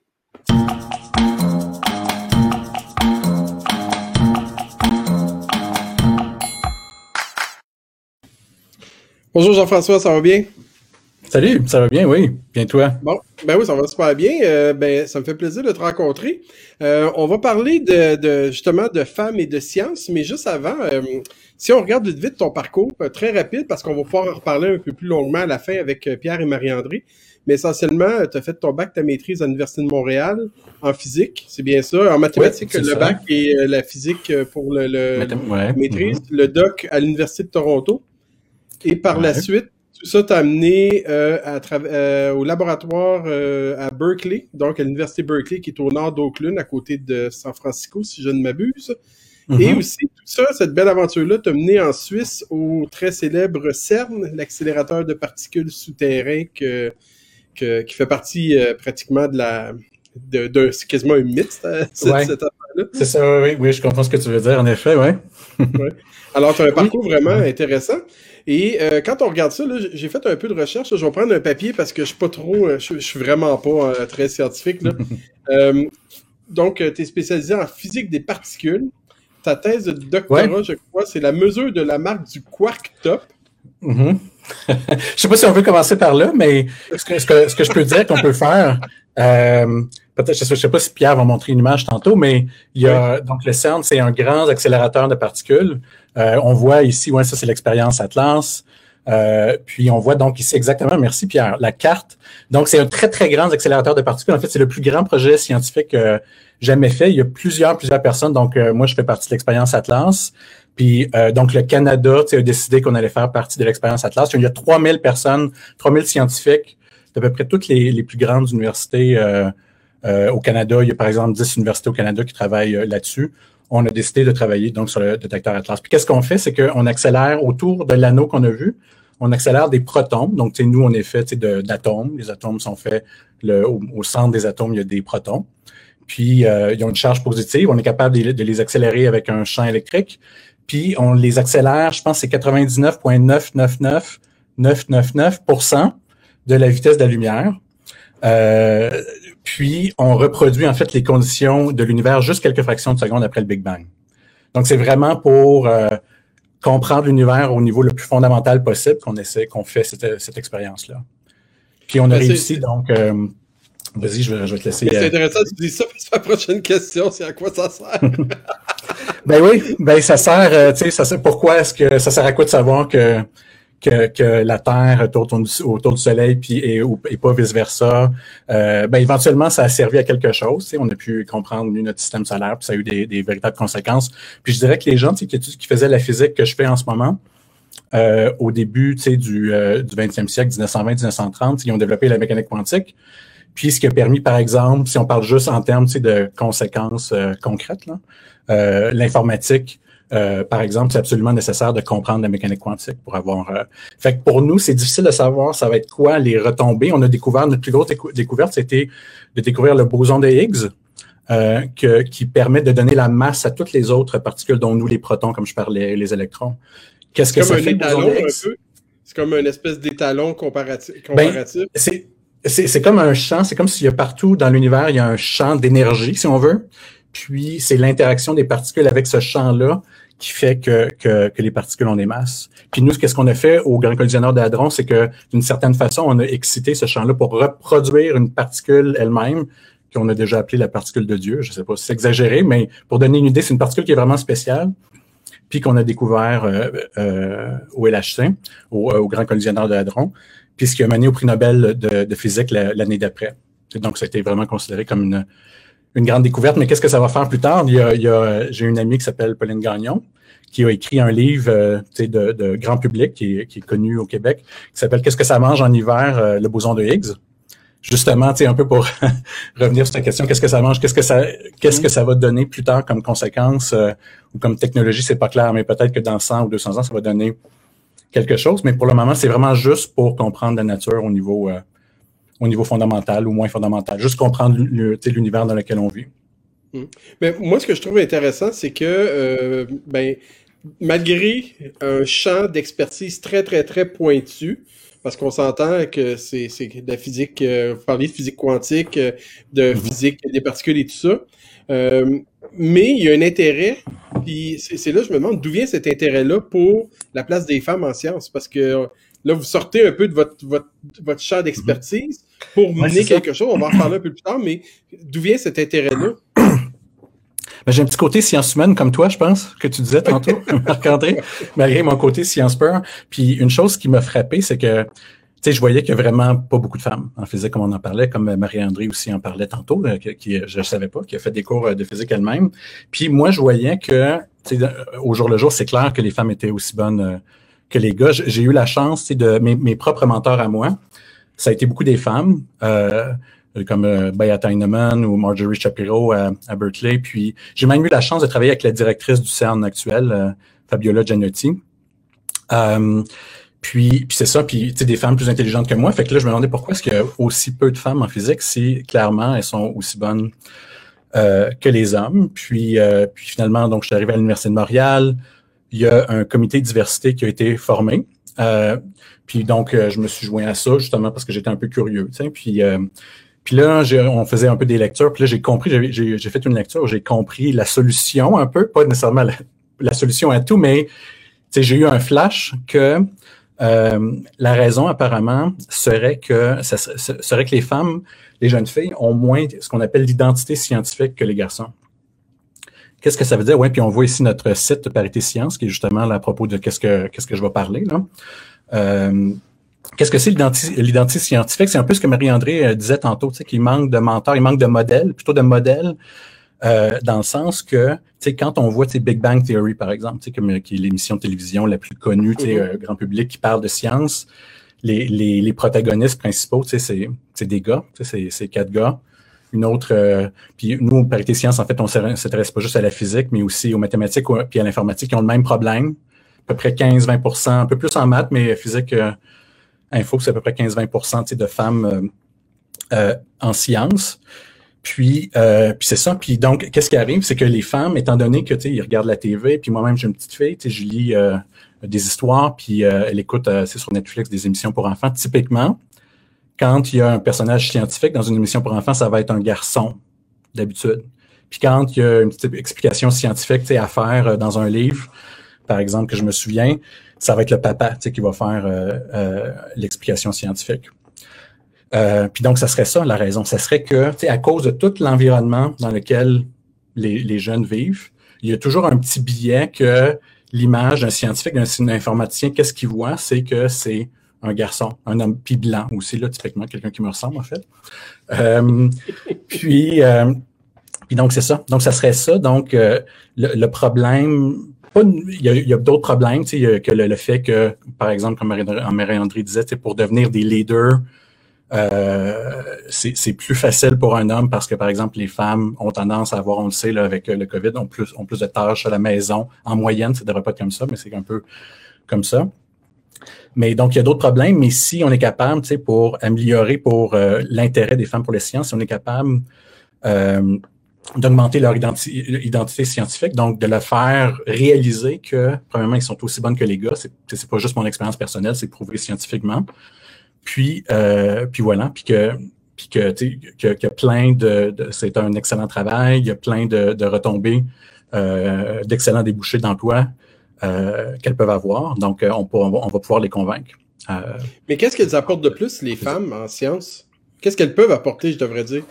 Bonjour Jean-François, ça va bien? Salut, ça va bien, oui. Bien toi? Bon, ben oui, ça va super bien. Euh, ben, ça me fait plaisir de te rencontrer. Euh, on va parler de, de, justement de femmes et de sciences, mais juste avant, euh, si on regarde vite vite ton parcours, euh, très rapide, parce qu'on va pouvoir en reparler un peu plus longuement à la fin avec Pierre et Marie-André. Mais essentiellement, tu as fait ton bac, ta maîtrise à l'Université de Montréal en physique, c'est bien ça. En mathématiques, le ça. bac et la physique pour le, le ouais. maîtrise. -hmm. Le doc à l'Université de Toronto. Et par ouais. la suite, tout ça t'a amené euh, à euh, au laboratoire euh, à Berkeley, donc à l'université Berkeley, qui est au nord d'Oakland, à côté de San Francisco, si je ne m'abuse. Mm -hmm. Et aussi, tout ça, cette belle aventure-là t'a mené en Suisse au très célèbre CERN, l'accélérateur de particules souterrains que, que, qui fait partie euh, pratiquement de la... De, de c'est quasiment un mythe, cette, ouais. cette. C'est ça, oui, oui, je comprends ce que tu veux dire, en effet, oui. ouais. Alors, tu as un parcours vraiment intéressant. Et euh, quand on regarde ça, j'ai fait un peu de recherche. Là, je vais prendre un papier parce que je suis pas trop, euh, je, je, suis vraiment pas euh, très scientifique. Là. Donc, tu es spécialisé en physique des particules. Ta thèse de doctorat, ouais. je crois, c'est la mesure de la marque du quark top. Mm -hmm. je sais pas si on veut commencer par là, mais ce que, ce que, ce que je peux dire qu'on peut faire, euh, peut-être, je ne sais pas si Pierre va montrer une image tantôt, mais il y a, oui. donc le CERN, c'est un grand accélérateur de particules. Euh, on voit ici, ouais, ça c'est l'expérience Atlas. Euh, puis on voit donc ici exactement, merci Pierre, la carte. Donc c'est un très très grand accélérateur de particules. En fait, c'est le plus grand projet scientifique euh, jamais fait. Il y a plusieurs plusieurs personnes. Donc moi je fais partie de l'expérience Atlas. Puis donc le Canada a décidé qu'on allait faire partie de l'expérience Atlas. Il y a 3000 personnes, 3000 scientifiques d'à peu près toutes les, les plus grandes universités au Canada. Il y a par exemple 10 universités au Canada qui travaillent là-dessus on a décidé de travailler donc sur le détecteur Atlas. Puis qu'est-ce qu'on fait, c'est qu'on accélère autour de l'anneau qu'on a vu, on accélère des protons. Donc, nous, on est fait d'atomes. Les atomes sont faits au, centre des atomes, il y a des protons. Puis, euh, ils ont une charge positive. On est capable de, les accélérer avec un champ électrique. Puis, on les accélère, je pense, c'est 99,999999% de la vitesse de la lumière. Euh, puis, on reproduit en fait les conditions de l'univers juste quelques fractions de secondes après le Big Bang. Donc, c'est vraiment pour euh, comprendre l'univers au niveau le plus fondamental possible qu'on essaie, qu'on fait cette, cette expérience-là. Puis, on a ben, réussi, donc... Euh, vas-y, je vais, je vais, te laisser. C'est intéressant, tu dis ça, parce que la prochaine question, c'est à quoi ça sert? ben oui, ben ça sert, tu sais, ça sert, pourquoi est-ce que ça sert à quoi de savoir que que, la Terre tourne autour du Soleil puis et, pas vice versa. Euh, ben éventuellement, ça a servi à quelque chose. On a pu comprendre mieux notre système solaire, puis ça a eu des, véritables conséquences. Puis je dirais que les gens qui, qui faisaient la physique que je fais en ce moment, euh, au début du, euh, du 20e siècle, 1920-1930, ils ont développé la mécanique quantique. Puis ce qui a permis, par exemple, si on parle juste en termes de conséquences euh, concrètes, l'informatique euh, par exemple, c'est absolument nécessaire de comprendre la mécanique quantique pour avoir. Euh, fait que pour nous, c'est difficile de savoir ça va être quoi les retombées. On a découvert notre plus grosse découverte, c'était de découvrir le boson de Higgs. Euh, que, qui permet de donner la masse à toutes les autres particules, dont nous, les protons, comme je parlais, les électrons. Qu'est-ce que ça fait, C'est comme une espèce d'étalon comparatif. Ben, c'est comme un champ, c'est comme s'il y a partout dans l'univers, il y a un champ d'énergie, si on veut. Puis c'est l'interaction des particules avec ce champ-là qui fait que, que, les particules ont des masses. Puis nous, qu'est-ce qu'on a fait au Grand Collisionneur de c'est que d'une certaine façon, on a excité ce champ-là pour reproduire une particule elle-même qu'on a déjà appelée la particule de Dieu. Je ne sais pas si c'est exagéré, mais pour donner une idée, c'est une particule qui est vraiment spéciale, puis qu'on a découvert euh, euh, au LHC, au, au, Grand Collisionneur de Hadron, puis ce qui a mené au prix Nobel de, de physique l'année d'après. Donc, ça a été vraiment considéré comme une, une grande découverte. Mais qu'est-ce que ça va faire plus tard? Il y a, il y a j'ai une amie qui s'appelle Pauline Gagnon, qui a écrit un livre euh, de, de, grand public qui est, connu au Québec, qui s'appelle Qu'est-ce que ça mange en hiver, euh, le boson de Higgs? Justement, un peu pour revenir sur ta question, qu'est-ce que ça mange, qu'est-ce que ça, qu'est-ce que ça va donner plus tard comme conséquence euh, ou comme technologie, c'est pas clair, mais peut-être que dans 100 ou 200 ans, ça va donner quelque chose. Mais pour le moment, c'est vraiment juste pour comprendre la nature au niveau au niveau fondamental ou moins fondamental. Juste comprendre l'univers dans lequel on vit. Hmm. Mais moi, ce que je trouve intéressant, c'est que euh, ben, malgré un champ d'expertise très, très, très pointu, parce qu'on s'entend que c'est de la physique, euh, vous parlez de physique quantique, euh, de mm-hmm. physique des particules et tout ça, euh, mais il y a un intérêt, puis c'est là que je me demande d'où vient cet intérêt-là pour la place des femmes en sciences, parce que là, vous sortez un peu de votre, votre, votre champ d'expertise pour mener quelque chose. On va en parler un peu plus tard, mais d'où vient cet intérêt-là? Ben, j'ai un petit côté science humaine comme toi, je pense, que tu disais tantôt, Marc-André, malgré mon côté science pure. Puis une chose qui m'a frappé, c'est que tu sais, je voyais qu'il y a vraiment pas beaucoup de femmes en physique, comme on en parlait, comme Marie-André aussi en parlait tantôt, euh, qui, je ne savais pas, qui a fait des cours euh, de physique elle-même. Puis moi, je voyais que, au jour le jour, c'est clair que les femmes étaient aussi bonnes que les gars. J'ai eu la chance de mes, mes, propres mentors à moi. Ça a été beaucoup des femmes, euh, comme euh, Heinemann ou Marjorie Shapiro à, Berkeley. Puis j'ai même eu la chance de travailler avec la directrice du CERN actuel, euh, Fabiola Gianotti. Euh, puis, c'est ça, puis des femmes plus intelligentes que moi. Fait que là, je me demandais pourquoi est-ce qu'il y a aussi peu de femmes en physique si clairement elles sont aussi bonnes euh, que les hommes. Puis, euh, puis finalement, donc je suis arrivé à l'Université de Montréal il y a un comité de diversité qui a été formé. Euh, puis donc, euh, je me suis joint à ça justement parce que j'étais un peu curieux. Puis, euh, puis là, on faisait un peu des lectures. Puis là, j'ai compris, j'ai fait une lecture, j'ai compris la solution un peu, pas nécessairement la, solution à tout, mais j'ai eu un flash que la raison apparemment serait que ça serait que les femmes, les jeunes filles, ont moins ce qu'on appelle l'identité scientifique que les garçons Qu'est-ce que ça veut dire? Oui, puis on voit ici notre site Parité Science, qui est justement là, à propos de qu'est-ce que qu'est-ce que je vais parler. Là. Euh, qu'est-ce que c'est l'identité scientifique? C'est un peu ce que Marie-André euh, disait tantôt, tu sais, qu'il manque de mentors, il manque de modèles, plutôt de modèles, euh, dans le sens que, tu sais, quand on voit, tu sais, Big Bang Theory, par exemple, tu sais, comme, qui est l'émission de télévision la plus connue, tu sais, mm-hmm. grand public qui parle de science, les, les, les protagonistes principaux, tu sais, c'est des gars, tu sais, c'est quatre gars une autre. Euh, puis nous, Parité Sciences, en fait, on ne s'intéresse pas juste à la physique, mais aussi aux mathématiques puis à l'informatique qui ont le même problème. À peu près 15-20% un peu plus en maths, mais physique euh, info, c'est à peu près 15-20% de femmes euh, en sciences. Puis, puis c'est ça. Puis donc, qu'est-ce qui arrive, c'est que les femmes, étant donné que ils regardent la TV, puis moi-même j'ai une petite fille, je lis des histoires, puis elle écoute, c'est sur Netflix des émissions pour enfants. Typiquement, quand il y a un personnage scientifique dans une émission pour enfants, ça va être un garçon, d'habitude. Puis quand il y a une petite explication scientifique à faire euh, dans un livre, par exemple, que je me souviens, ça va être le papa qui va faire euh, euh, l'explication scientifique. puis donc, ça serait ça la raison. Ça serait que, à cause de tout l'environnement dans lequel les, les, jeunes vivent, il y a toujours un petit billet que l'image d'un scientifique, d'un informaticien, qu'est-ce qu'il voit? C'est que c'est un garçon, un homme puis blanc aussi, là, typiquement, quelqu'un qui me ressemble, en fait. Euh, puis, euh, puis donc, c'est ça. Donc, ça serait ça. Donc, euh, le, problème, il y a, d'autres problèmes, tu sais, que le, fait que, par exemple, comme Marie-André disait, pour devenir des leaders, c'est plus facile pour un homme parce que, par exemple, les femmes ont tendance à avoir, on le sait, là, avec le COVID, ont plus, ont plus de tâches à la maison. En moyenne, ça devrait pas être comme ça, mais c'est un peu comme ça. Mais donc, il y a d'autres problèmes, mais si on est capable, tu sais, pour améliorer pour euh, l'intérêt des femmes pour les sciences, si on est capable euh, d'augmenter leur identité, scientifique, donc de le faire réaliser que, premièrement, ils sont aussi bonnes que les gars, c'est, pas juste mon expérience personnelle, c'est prouvé scientifiquement. Puis, euh, puis voilà, puis que puis que, tu sais, que, plein de, c'est un excellent travail, il y a plein de, de retombées, euh, d'excellents débouchés d'emploi euh, qu'elles peuvent avoir. Donc, euh, on, on, va pouvoir les convaincre. Euh, Mais qu'est-ce qu'elles apportent de plus, les femmes, en sciences? Qu'est-ce qu'elles peuvent apporter, je devrais dire?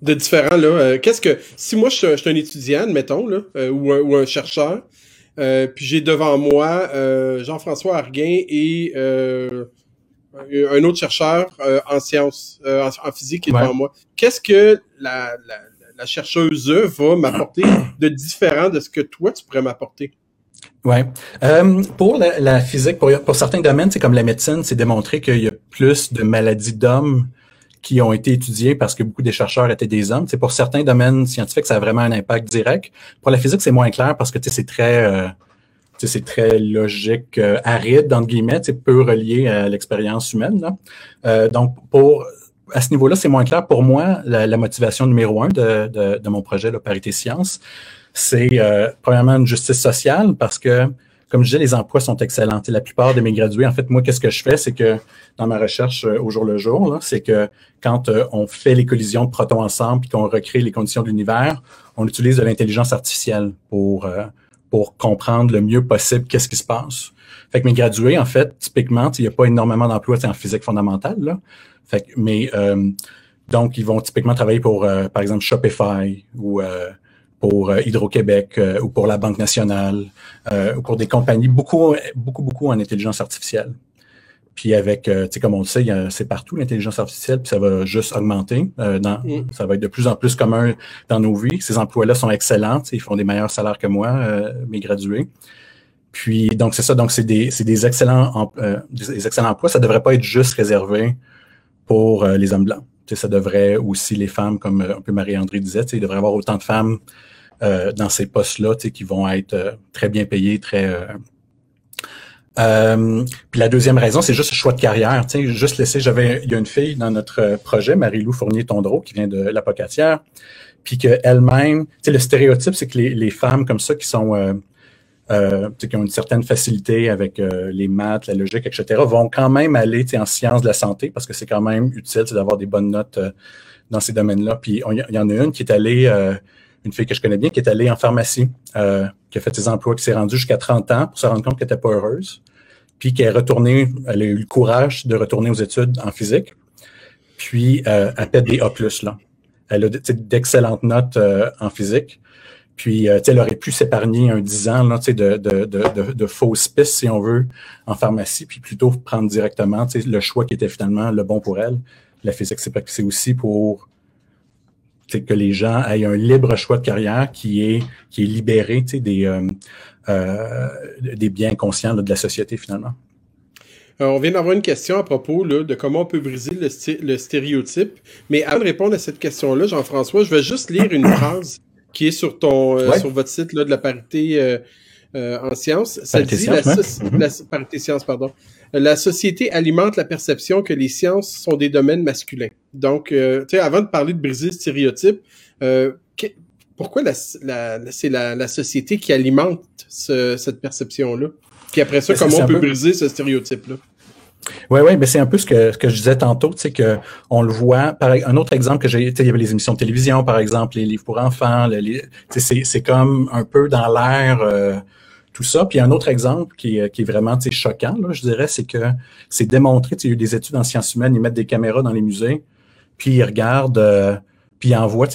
De différent, là? Qu'est-ce que. Si moi, je, suis un étudiant, mettons, là, ou, un, ou, un, chercheur, puis j'ai devant moi Jean-François Arguin et un autre chercheur en sciences, en, physique qui est devant moi. Qu'est-ce que la, la, la chercheuse va m'apporter de différent de ce que toi, tu pourrais m'apporter? Oui. Euh, pour la, physique, pour, pour certains domaines, c'est comme la médecine, c'est démontré qu'il y a plus de maladies d'hommes qui ont été étudiées parce que beaucoup des chercheurs étaient des hommes. C'est pour certains domaines scientifiques, ça a vraiment un impact direct. Pour la physique, c'est moins clair parce que c'est très euh, c'est très logique, euh, aride, entre guillemets, c'est peu relié à l'expérience humaine. Là. Euh, donc, pour à ce niveau-là, c'est moins clair. Pour moi, la, motivation numéro un de, de, de mon projet, la Parité Science, c'est euh, premièrement une justice sociale parce que, comme je disais, les emplois sont excellents. la plupart de mes gradués, en fait, moi, qu'est-ce que je fais, c'est que dans ma recherche euh, au jour le jour, c'est que quand euh, on fait les collisions de protons ensemble et qu'on recrée les conditions de l'univers, on utilise de l'intelligence artificielle pour pour comprendre le mieux possible qu'est-ce qui se passe. Fait que mes gradués, en fait, typiquement, il n'y a pas énormément d'emplois en physique fondamentale. Là. Fait que, mais donc, ils vont typiquement travailler pour, par exemple, Shopify ou pour euh, Hydro-Québec euh, ou pour la Banque nationale euh, ou pour des compagnies, beaucoup, beaucoup, beaucoup en intelligence artificielle. Puis avec, tu sais, comme on le sait, c'est partout l'intelligence artificielle, puis ça va juste augmenter. dans, mm. Ça va être de plus en plus commun dans nos vies. Ces emplois-là sont excellents, ils font des meilleurs salaires que moi, mes gradués. Puis donc c'est ça, donc c'est des, des excellents des excellents emplois. Ça devrait pas être juste réservé pour les hommes blancs. ça devrait aussi les femmes, comme un peu Marie-André disait, il devrait y avoir autant de femmes euh, dans ces postes-là, qui vont être euh, très bien payés, très euh, puis la deuxième raison, c'est juste le choix de carrière. Tu sais, juste laisser, j'avais, il y a une fille dans notre projet, Marie-Lou Fournier-Tondreau, qui vient de l'apocatière, puis qu'elle-même, tu sais, le stéréotype, c'est que les, les, femmes comme ça qui sont, euh, qui ont une certaine facilité avec les maths, la logique, etc., vont quand même aller en sciences de la santé parce que c'est quand même utile d'avoir des bonnes notes dans ces domaines-là. Puis il y en a une qui est allée une fille que je connais bien qui est allée en pharmacie, euh, qui a fait ses emplois, qui s'est rendue jusqu'à 30 ans pour se rendre compte qu'elle n'était pas heureuse, puis qui est retournée, elle a eu le courage de retourner aux études en physique, puis euh, elle pète des A+, là. Elle a d'excellentes notes euh, en physique, Puis, euh, elle aurait pu s'épargner un 10 ans là, de, de, de, fausses pistes, si on veut, en pharmacie, puis plutôt prendre directement le choix qui était finalement le bon pour elle. La physique, c'est aussi pour que les gens aient un libre choix de carrière qui est, qui est libéré des, euh, euh, des biens conscients de la société, finalement. Euh, on vient d'avoir une question à propos là, de comment on peut briser le, le, stéréotype. Mais avant de répondre à cette question-là, Jean-François, je vais juste lire une phrase qui est sur ton euh, sur votre site là, de la parité en sciences. Ça dit la, mm-hmm. la, parité sciences, pardon. La société alimente la perception que les sciences sont des domaines masculins. Donc, tu sais, avant de parler de briser le stéréotype, pourquoi la, c'est la, la, société qui alimente ce, cette perception-là? Puis après ça, comment on peut briser ce stéréotype-là? Oui, oui, mais c'est un peu ce que, ce que je disais tantôt, tu sais, que on le voit. Par, un autre exemple que j'ai, tu sais, il y avait les émissions de télévision, par exemple, les livres pour enfants, c'est, c'est comme un peu dans l'air euh, tout ça. Puis un autre exemple qui est, qui est vraiment choquant, là, je dirais, c'est que c'est démontré, il y a eu des études en sciences humaines, ils mettent des caméras dans les musées, puis ils regardent, euh, puis ils envoient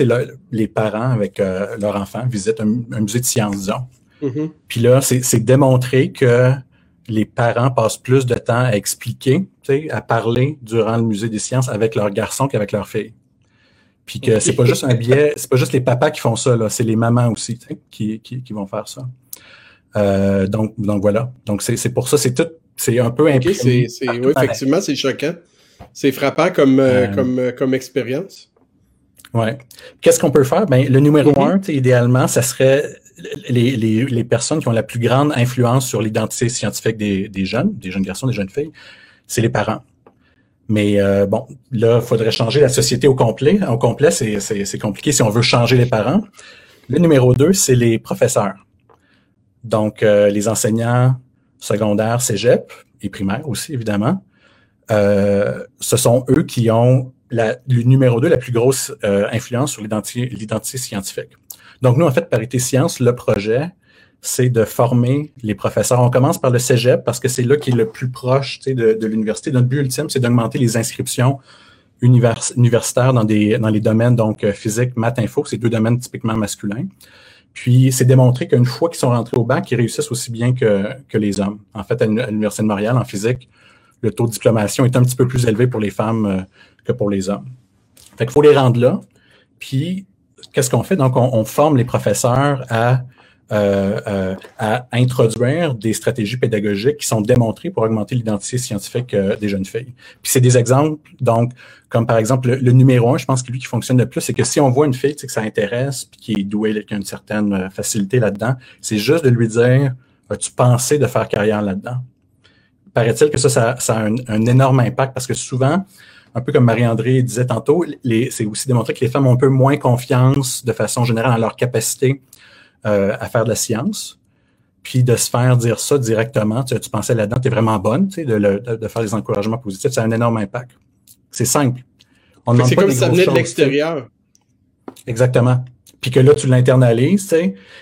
les parents avec euh, leurs enfants visiter un, musée de sciences, disons. Mm-hmm. Puis là, c'est démontré que les parents passent plus de temps à expliquer, à parler durant le musée des sciences avec leurs garçons qu'avec leurs filles. Puis que c'est pas juste un biais, c'est pas juste les papas qui font ça, c'est les mamans aussi qui, qui, qui, vont faire ça. Euh, donc, donc voilà. Donc c'est pour ça, c'est tout, c'est un peu okay, c'est, oui, effectivement, c'est choquant. C'est frappant comme, euh, euh, comme, comme expérience. Ouais. Qu'est-ce qu'on peut faire? Ben, le numéro mm-hmm. un, idéalement, ça serait les, les, les, personnes qui ont la plus grande influence sur l'identité scientifique des, des, jeunes, des jeunes garçons, des jeunes filles, c'est les parents. Mais euh, bon, là, il faudrait changer la société au complet. Au complet, c'est compliqué si on veut changer les parents. Le numéro deux, c'est les professeurs. Donc, euh, les enseignants secondaires, cégep et primaires aussi, évidemment. Euh, ce sont eux qui ont le numéro deux, la plus grosse euh, influence sur l'identité scientifique. Donc, nous, en fait, Parité Science, le projet, c'est de former les professeurs. On commence par le cégep parce que c'est là qui est le plus proche de, de l'université. Notre but ultime, c'est d'augmenter les inscriptions universitaires dans, des, dans les domaines donc physique, maths, info, c'est deux domaines typiquement masculins. Puis, c'est démontré qu'une fois qu'ils sont rentrés au bac, ils réussissent aussi bien que, les hommes. En fait, à l'Université de Montréal, en physique, le taux de diplomation est un petit peu plus élevé pour les femmes euh, que pour les hommes. Fait qu'il faut les rendre là. Puis, qu'est-ce qu'on fait? Donc, on, forme les professeurs à, euh, euh, à introduire des stratégies pédagogiques qui sont démontrées pour augmenter l'identité scientifique euh, des jeunes filles. Puis c'est des exemples, donc, comme par exemple le, numéro un, je pense que lui qui fonctionne le plus, c'est que si on voit une fille que ça intéresse, puis qui est douée, qui a une certaine facilité là-dedans, c'est juste de lui dire As-tu pensé de faire carrière là-dedans? Paraît-il que ça, ça, a un, un énorme impact parce que souvent, un peu comme Marie-André disait tantôt, c'est aussi démontré que les femmes ont un peu moins confiance de façon générale en leur capacité euh, à faire de la science. Puis de se faire dire ça directement, tu, tu pensais là-dedans, tu es vraiment bonne, tu sais, de, de, faire des encouragements positifs, ça a un énorme impact. C'est simple. C'est comme si ça venait de l'extérieur. Exactement. Puis que là, tu l'internalises,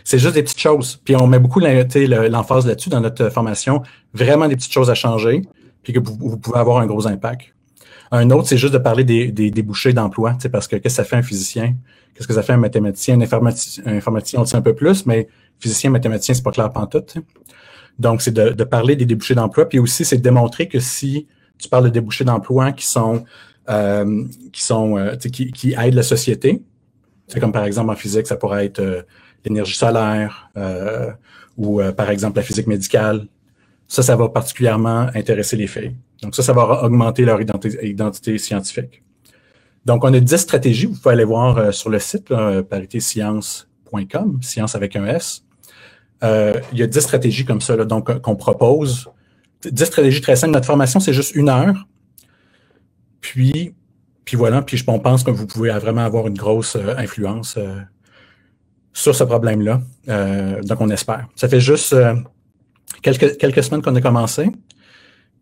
c'est juste des petites choses. Puis on met beaucoup l'emphase là-dessus dans notre formation, vraiment des petites choses à changer, puis que vous pouvez avoir un gros impact. Un autre, c'est juste de parler des, des débouchés d'emploi, parce que qu'est-ce que ça fait un physicien? Qu'est-ce que ça fait un mathématicien? Un informaticien, un informaticien, on le sait un peu plus, mais physicien, mathématicien, c'est pas clair pantoute. Donc, c'est de, de, parler des débouchés d'emploi. Puis aussi, c'est de démontrer que si tu parles de débouchés d'emploi qui sont euh, qui sont euh, qui, qui, aident la société, c'est comme par exemple en physique, ça pourrait être euh, l'énergie solaire ou par exemple la physique médicale. Ça, ça va particulièrement intéresser les filles. Donc ça, ça va augmenter leur identité, scientifique. Donc, on a 10 stratégies. Vous pouvez aller voir euh, sur le site paritéscience.com, science avec un S. Euh, il y a 10 stratégies comme ça, donc euh, qu'on propose. 10 stratégies très simples. Notre formation, c'est juste une heure. Puis, puis voilà, puis je pense que vous pouvez vraiment avoir une grosse influence sur ce problème-là. donc, on espère. Ça fait juste quelques, quelques semaines qu'on a commencé.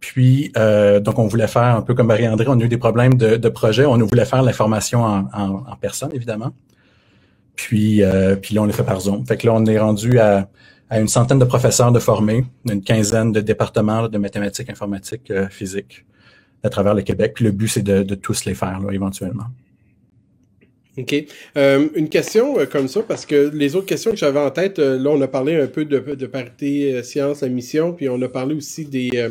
Puis, euh, donc, on voulait faire un peu comme Marie-André, on a eu des problèmes de, de projet. On voulait faire la formation en, en, personne, évidemment. Puis, euh, puis là, on l'a fait par Zoom. Fait que là, on est rendu à, à une centaine de professeurs de formés, une quinzaine de départements de mathématiques, informatique, euh, physique à travers le Québec. Puis le but, c'est de, de, tous les faire, là, éventuellement. OK. Euh, une question euh, comme ça, parce que les autres questions que j'avais en tête, euh, là, on a parlé un peu de, de parité science à mission, puis on a parlé aussi des,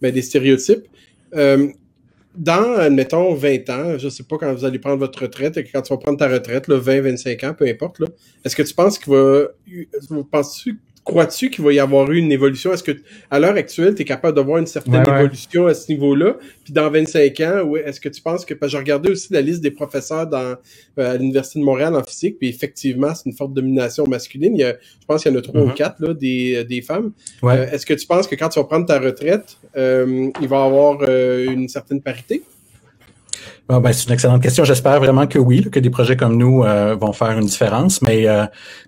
ben, des stéréotypes. dans, admettons, 20 ans, je sais pas quand vous allez prendre votre retraite, quand tu vas prendre ta retraite, là, 20, 25 ans, peu importe, est-ce que tu penses qu'il va, penses-tu crois-tu qu'il va y avoir eu une évolution? Est-ce que, à l'heure actuelle, tu es capable de voir une certaine évolution à ce niveau-là? Puis dans 25 ans, est-ce que tu penses que, parce que j'ai regardé aussi la liste des professeurs dans, euh, à l'Université de Montréal en physique, puis effectivement, c'est une forte domination masculine. Il y a, je pense qu'il y en a trois ou mm-hmm. quatre, là, des, euh, des femmes. Euh, est-ce que tu penses que quand tu vas prendre ta retraite, il va y avoir une certaine parité? ben, c'est une excellente question. J'espère vraiment que oui, que des projets comme nous vont faire une différence. Mais,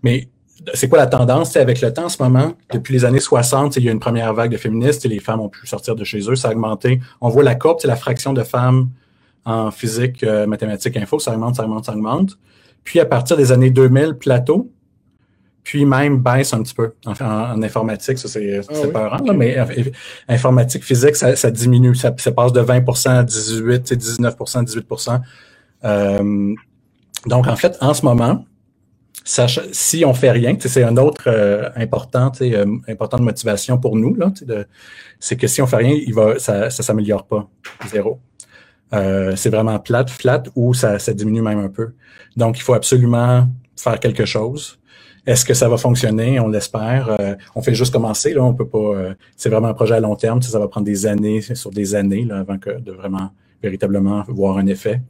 mais c'est quoi la tendance? Avec le temps en ce moment? Depuis les années 60, il y a une première vague de féministes et les femmes ont pu sortir de chez eux, ça a augmenté. On voit la courbe, c'est la fraction de femmes en physique, euh, mathématiques, info, ça augmente, ça augmente, ça augmente. Puis à partir des années 2000, plateau, puis même baisse un petit peu. En, en, informatique, ça c'est ah peurant, mais informatique, physique, ça, diminue, ça, passe de 20% à 18, 19% 18% euh, Donc en fait, en ce moment, si on fait rien, c'est un autre euh, important, euh, important de motivation pour nous, c'est que si on fait rien, il va, ça ne s'améliore pas, zéro. Euh, c'est vraiment plate, flat ou ça, ça diminue même un peu. Donc, il faut absolument faire quelque chose. Est-ce que ça va fonctionner? On l'espère. Euh, on fait juste commencer. Là, on peut pas. c'est vraiment un projet à long terme. Ça va prendre des années, sur des années, là, avant que de vraiment véritablement voir un effet.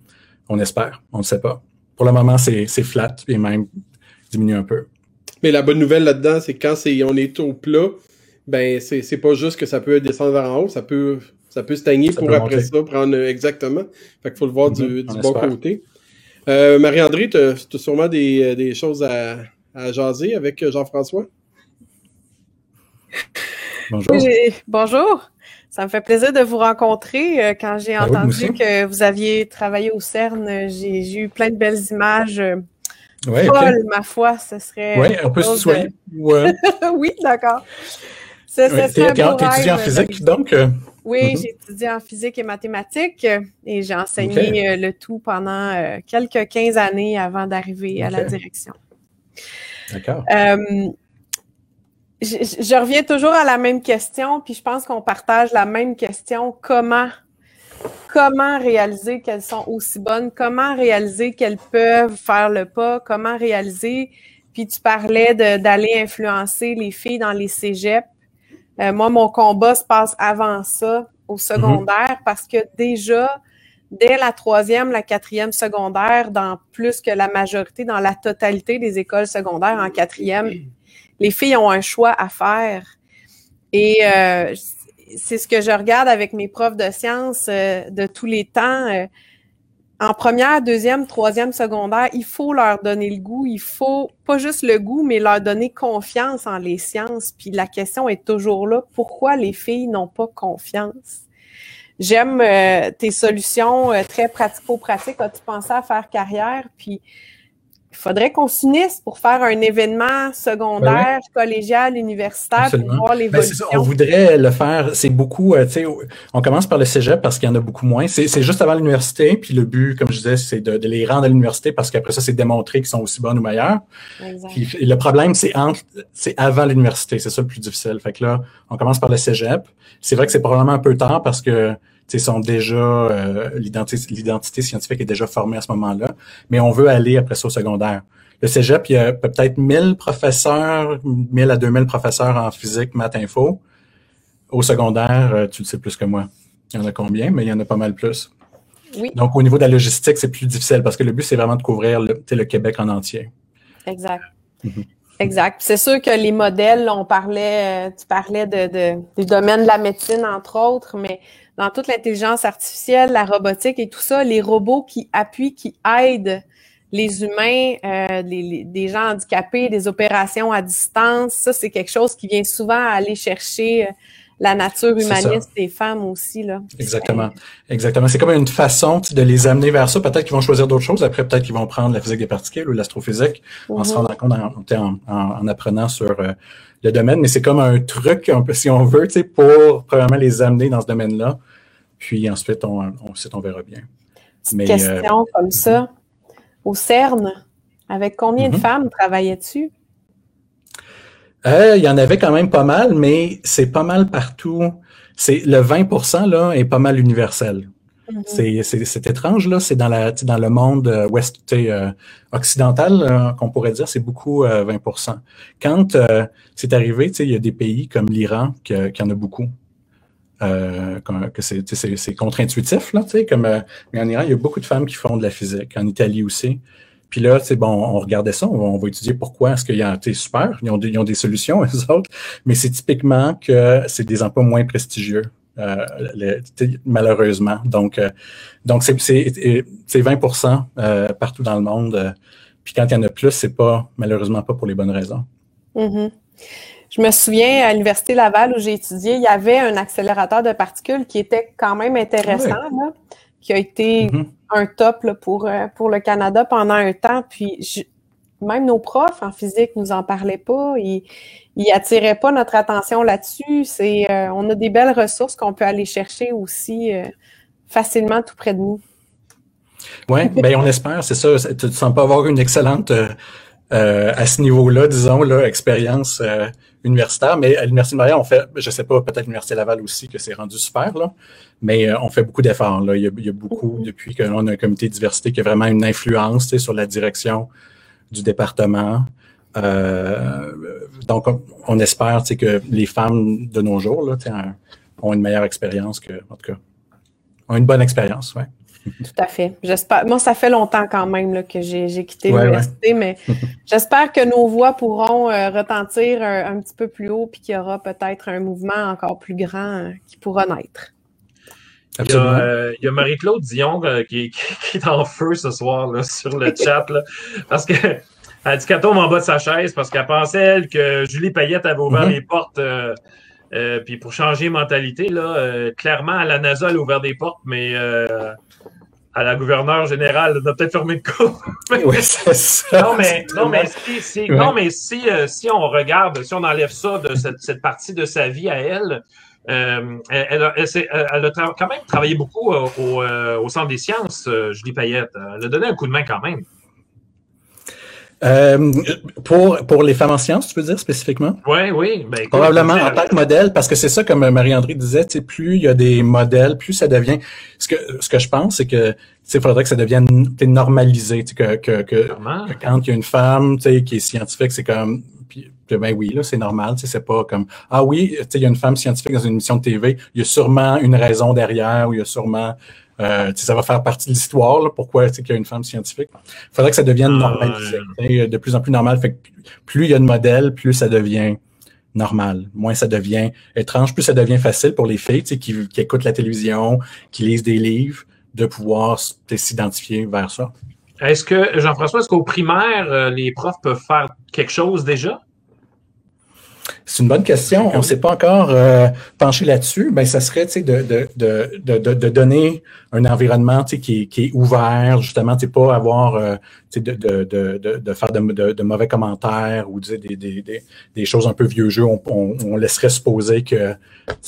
On espère. On ne sait pas. Pour le moment, c'est flat et même diminue un peu. Mais la bonne nouvelle là-dedans, c'est quand c'est on est au plat, ben c'est pas juste que ça peut descendre vers en haut, ça peut ça peut stagner pour après ça prendre exactement. Fait qu'il faut le voir du, mhm, bon côté. Euh, Marie-André, tu as, sûrement des, des choses à, à, jaser avec Jean-François? Bonjour. bonjour. Ça me fait plaisir de vous rencontrer. Euh, quand j'ai ben entendu que vous aviez travaillé au CERN, j'ai eu plein de belles images Ouais, ma foi, ce serait. Oui, on peut se soigner. oui, d'accord. Tu étudies en physique, donc? Euh, oui, mm-hmm. j'ai étudié en physique et mathématiques et j'ai enseigné euh, le tout pendant euh, quelques 15 années avant d'arriver à la direction. D'accord. Je, je, reviens toujours à la même question, puis je pense qu'on partage la même question. Comment comment réaliser qu'elles sont aussi bonnes, comment réaliser qu'elles peuvent faire le pas, comment réaliser? Puis tu parlais d'aller influencer les filles dans les cégeps. Euh, moi, mon combat se passe avant ça, au secondaire, mhm. parce que déjà, dès la troisième, la quatrième secondaire, dans plus que la majorité, dans la totalité des écoles secondaires en quatrième, les filles ont un choix à faire. Et euh, c'est ce que je regarde avec mes profs de sciences euh, de tous les temps. Euh, en première, deuxième, troisième secondaire, il faut leur donner le goût. Il faut pas juste le goût, mais leur donner confiance en les sciences. Puis la question est toujours là, pourquoi les filles n'ont pas confiance? J'aime euh, tes solutions très pratico-pratiques. As-tu pensé à faire carrière? Puis il faudrait qu'on s'unisse pour faire un événement secondaire, collégial, universitaire pour voir ben, l'évolution. on voudrait le faire. C'est beaucoup, euh, tu sais, on commence par le cégep parce qu'il y en a beaucoup moins. C'est juste avant l'université, puis le but, comme je disais, c'est de, les rendre à l'université parce qu'après ça, c'est démontrer qu'ils sont aussi bonnes ou meilleures. Puis, le problème, c'est entre, c'est avant l'université. C'est ça le plus difficile. Fait que là, on commence par le cégep. C'est vrai que c'est probablement un peu tard parce que sont déjà euh, l'identité scientifique est déjà formée à ce moment-là, mais on veut aller après ça au secondaire. Le Cégep, il y a peut-être 1000 professeurs, 1000 à 2000 professeurs en physique, maths, info. Au secondaire, euh, tu le sais plus que moi. Il y en a combien, mais il y en a pas mal plus. Oui. Donc, au niveau de la logistique, c'est plus difficile parce que le but, c'est vraiment de couvrir le, le Québec en entier. Exact. Mhm. Exact. C'est sûr que les modèles, on parlait, euh, tu parlais de, de, du domaine de la médecine, entre autres, mais dans toute l'intelligence artificielle, la robotique et tout ça, les robots qui appuient, qui aident les humains, euh, les, des gens handicapés, des opérations à distance, ça, c'est quelque chose qui vient souvent aller chercher euh, la nature humaniste des femmes aussi. Là. Exactement. Exactement. C'est comme une façon de les amener vers ça. Peut-être qu'ils vont choisir d'autres choses. Après, peut-être qu'ils vont prendre la physique des particules ou l'astrophysique en se mhm. rendant compte en, en, apprenant sur euh, le domaine. Mais c'est comme un truc, un peu, si on veut, pour probablement les amener dans ce domaine-là. Puis ensuite, on, on, on verra bien. Mais, question euh, comme ça. au CERN. Avec combien de Mhm. femmes travaillais-tu? Euh, il y en avait quand même pas mal, mais c'est pas mal partout. C'est le 20 là est pas mal universel. Mhm. C'est, c'est, c'est étrange, là. C'est dans, la, dans le monde euh, ouest, euh, occidental, euh, qu'on pourrait dire, c'est beaucoup euh, 20% Quand euh, c'est arrivé, tu sais, il y a des pays comme l'Iran qui, qui en a beaucoup. Euh, que c'est, contre-intuitif, comme, euh, mais en Iran, il y a beaucoup de femmes qui font de la physique, en Italie aussi. Puis là, bon, on regardait ça, on, va étudier pourquoi est-ce qu'il y a, sais, super, ils ont, des, ils ont des solutions, eux autres, mais c'est typiquement que c'est des emplois moins prestigieux. Euh, malheureusement. Donc, donc c'est, c'est, c'est 20% euh, partout dans le monde. puis quand il y en a plus, c'est pas malheureusement pas pour les bonnes raisons. Mhm. Je me souviens à l'Université Laval où j'ai étudié, il y avait un accélérateur de particules qui était quand même intéressant, là, qui a été Mhm. un top là, pour, euh, pour le Canada pendant un temps. Puis je- même nos profs en physique nous en parlaient pas. Ils, ils attiraient pas notre attention là-dessus. C'est, euh, on a des belles ressources qu'on peut aller chercher aussi euh, facilement tout près de nous. Oui, ben on espère, c'est ça. Tu ne sens pas avoir une excellente euh, euh, à ce niveau-là, disons, là, expérience euh, universitaire. Mais à l'Université de Montréal, on fait, je sais pas, peut-être l'Université Laval aussi, que c'est rendu super, là. Mais euh, on fait beaucoup d'efforts. Là. Il, y a, il y a beaucoup, depuis qu'on a un comité de diversité qui a vraiment une influence sur la direction du département. Euh, donc, on, on espère que les femmes de nos jours là, ont une meilleure expérience que, en tout cas, ont une bonne expérience, ouais. Tout à fait. J'espère. Moi, ça fait longtemps quand même là, que j'ai j'ai quitté Ouais, l'université, mais j'espère que nos voix pourront euh, retentir un petit peu plus haut, puis qu'il y aura peut-être un mouvement encore plus grand euh, qui pourra naître. Il y a, euh, il y a Marie-Claude Dion euh, qui, qui, qui est en feu ce soir là, sur le chat. Là, parce que elle dit qu'elle tombe en bas de sa chaise parce qu'elle pensait, elle, que Julie Payette avait ouvert Mhm. les portes. Euh, puis pour changer les mentalités, là, euh, clairement, à la NASA, elle a ouvert des portes, mais euh, à la gouverneure générale, elle a peut-être fermé le coup. Oui, c'est ça. Non, mais, non, mais, si, si- Ouais. non, mais si, si on regarde, si on enlève ça de cette, cette partie de sa vie à elle, elle, elle a, elle a quand même travaillé beaucoup au, au Centre des sciences, Julie Payette. Elle a donné un coup de main quand même. Euh, pour, pour les femmes en sciences, tu peux dire spécifiquement? Oui, oui. Ben, écoute, Probablement en dire, tant que modèle, parce que c'est ça, comme Marie-André disait, plus il y a des modèles, plus ça devient. Ce que, ce que je pense, c'est que il faudrait que ça devienne normalisé, que, que, que, que quand il y a une femme qui est scientifique, c'est comme. Ben oui, là, c'est normal. C'est pas comme Ah oui, tu sais, il y a une femme scientifique dans une émission de TV, il y a sûrement une raison derrière, ou il y a sûrement. Euh, tu sais, ça va faire partie de l'histoire, là, pourquoi tu sais, qu'il y a une femme scientifique. Il faudrait que ça devienne Ah, normalisé, tu sais, de plus en plus normal. Fait que plus il y a de modèles, plus ça devient normal. Moins ça devient étrange, plus ça devient facile pour les filles tu sais, qui, qui écoutent la télévision, qui lisent des livres, de pouvoir s'identifier vers ça. Est-ce que, Jean-François, est-ce qu'au primaire, euh, les profs peuvent faire quelque chose déjà? C'est une bonne question. On ne s'est pas encore euh, penché là-dessus. Ben, ça serait de, de, de, de, donner un environnement qui, est, qui est ouvert, justement, pas avoir euh, de, de, de, de, de faire de, mauvais commentaires ou des, des, des, des choses un peu vieux jeu. On, on, on laisserait supposer que,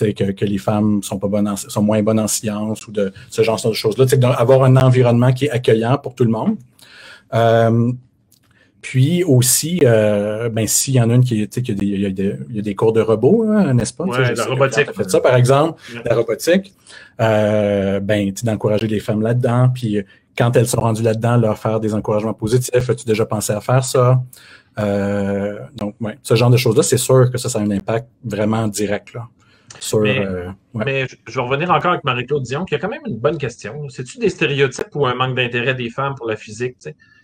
que, que les femmes sont pas bonnes en- sont moins bonnes en sciences ou de ce genre de choses-là. D'avoir un environnement qui est accueillant pour tout le monde. Euh, puis aussi, euh, ben s'il y en a une qui, tu sais, qu'il y a des, il y a des, il y a des cours de robots, hein, n'est-ce pas? Ouais, la robotique. Fait ça, par exemple, Ouais. la robotique. Euh, ben, tu d'encourager les femmes là-dedans. Puis quand elles sont rendues là-dedans, leur faire des encouragements positifs. As-tu déjà pensé à faire ça? Euh, donc, ouais, ce genre de choses-là, c'est sûr que ça, ça a un impact vraiment direct là. Sur, Mais- euh, ouais. Mais je vais revenir encore avec Marie-Claude Dion, qui a quand même une bonne question. C'est-tu des stéréotypes ou un manque d'intérêt des femmes pour la physique?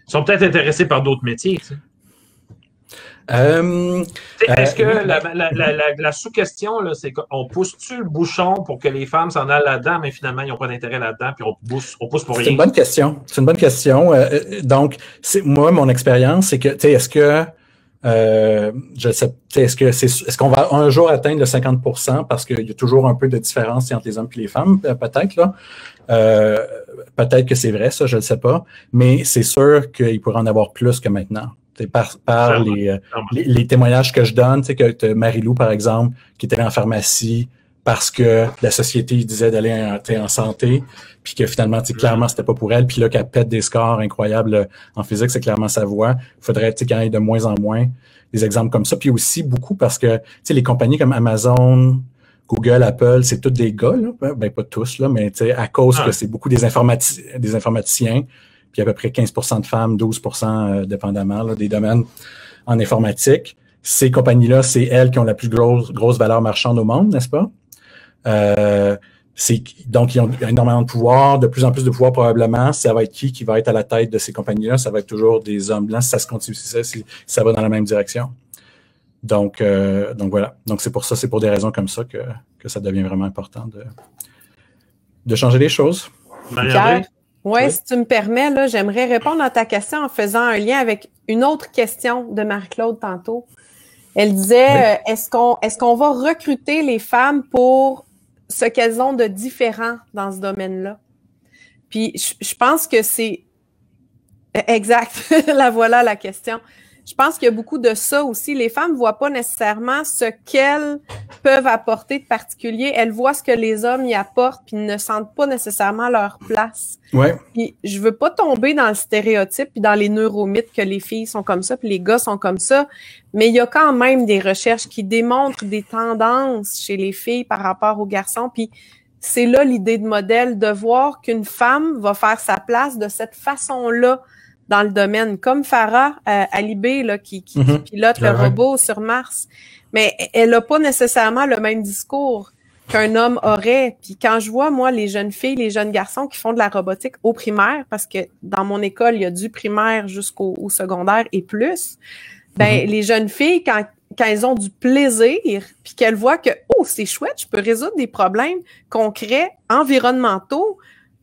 Ils sont peut-être intéressés par d'autres métiers. Euh, Est-ce Euh, que la, la- la- la- la sous-question, c'est qu'on pousse-tu le bouchon pour que les femmes s'en aillent là-dedans, mais finalement, ils n'ont pas d'intérêt là-dedans, puis on pousse, on pousse pour C'est rien? une bonne question. C'est une bonne question. Euh, donc, c'est moi, mon expérience, c'est que, tu sais, est-ce que euh, je sais, est-ce que c'est, est-ce qu'on va un jour atteindre le 50% parce qu'il y a toujours un peu de différence entre les hommes et les femmes, euh, peut-être là. Euh, peut-être que c'est vrai, ça, je ne sais pas. Mais c'est sûr qu'il pourrait en avoir plus que maintenant. Par, par les, euh, les, les témoignages que je donne, tu sais, que Marie-Lou, par exemple, qui était en pharmacie parce que la société disait d'aller en, en santé, puis que finalement, clairement, c'était pas pour elle, puis là, qu'elle pète des scores incroyables en physique, c'est clairement sa voix. Il faudrait qu'il y ait de moins en moins des exemples comme ça. Puis aussi beaucoup parce que les compagnies comme Amazon, Google, Apple, c'est tous des gars, là. ben pas tous, là, mais à cause que c'est beaucoup des, informati des informaticiens, puis à peu près 15% de femmes, 12% euh, dépendamment là, des domaines en informatique. Ces compagnies-là, c'est elles qui ont la plus grosse, grosse valeur marchande au monde, n'est-ce pas? Euh, donc, ils ont énormément de pouvoir, de plus en plus de pouvoir probablement. Ça va être qui qui va être à la tête de ces compagnies-là? Ça va être toujours des hommes blancs si ça se continue, si ça, si ça va dans la même direction. Donc, euh, donc voilà. Donc c'est pour ça, c'est pour des raisons comme ça que, que ça devient vraiment important de, de changer les choses. Pierre, oui, si tu me permets, là, j'aimerais répondre à ta question en faisant un lien avec une autre question de Marie-Claude tantôt. Elle disait, euh, est-ce qu'on est-ce qu'on va recruter les femmes pour ce qu'elles ont de différent dans ce domaine-là? Puis je pense que c'est exact. la voilà la question je pense qu'il y a beaucoup de ça aussi. Les femmes voient pas nécessairement ce qu'elles peuvent apporter de particulier. Elles voient ce que les hommes y apportent, puis ne sentent pas nécessairement leur place. Ouais. Puis je veux pas tomber dans le stéréotype puis dans les neuromythes que les filles sont comme ça, puis les gars sont comme ça. Mais il y a quand même des recherches qui démontrent des tendances chez les filles par rapport aux garçons. Puis c'est là l'idée de modèle, de voir qu'une femme va faire sa place de cette façon-là dans le domaine, comme Farah euh, Alibé, là, qui, qui, mhm. pilote le robot sur Mars. Mais elle n'a pas nécessairement le même discours qu'un homme aurait. Puis quand je vois, moi, les jeunes filles, les jeunes garçons qui font de la robotique au primaire, parce que dans mon école, il y a du primaire jusqu'au secondaire et plus, ben mhm. les jeunes filles, quand, quand elles ont du plaisir, puis qu'elles voient que, oh, c'est chouette, je peux résoudre des problèmes concrets, environnementaux,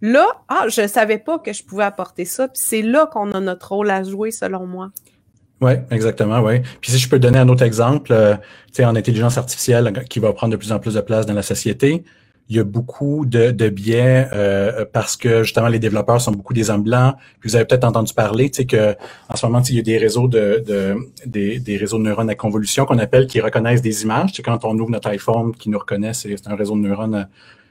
Là, ah, je ne savais pas que je pouvais apporter ça. Puis c'est là qu'on a notre rôle à jouer, selon moi. Oui, exactement, oui. Puis si je peux donner un autre exemple, euh, tu sais, en intelligence artificielle qui va prendre de plus en plus de place dans la société, il y a beaucoup de, de biais euh, parce que justement les développeurs sont beaucoup des hommes blancs. Vous avez peut-être entendu parler, tu sais, que en ce moment, il y a des réseaux de, de des, des, réseaux de neurones à convolution qu'on appelle qui reconnaissent des images. Sais, quand on ouvre notre iPhone, qui nous reconnaît, c'est un réseau de neurones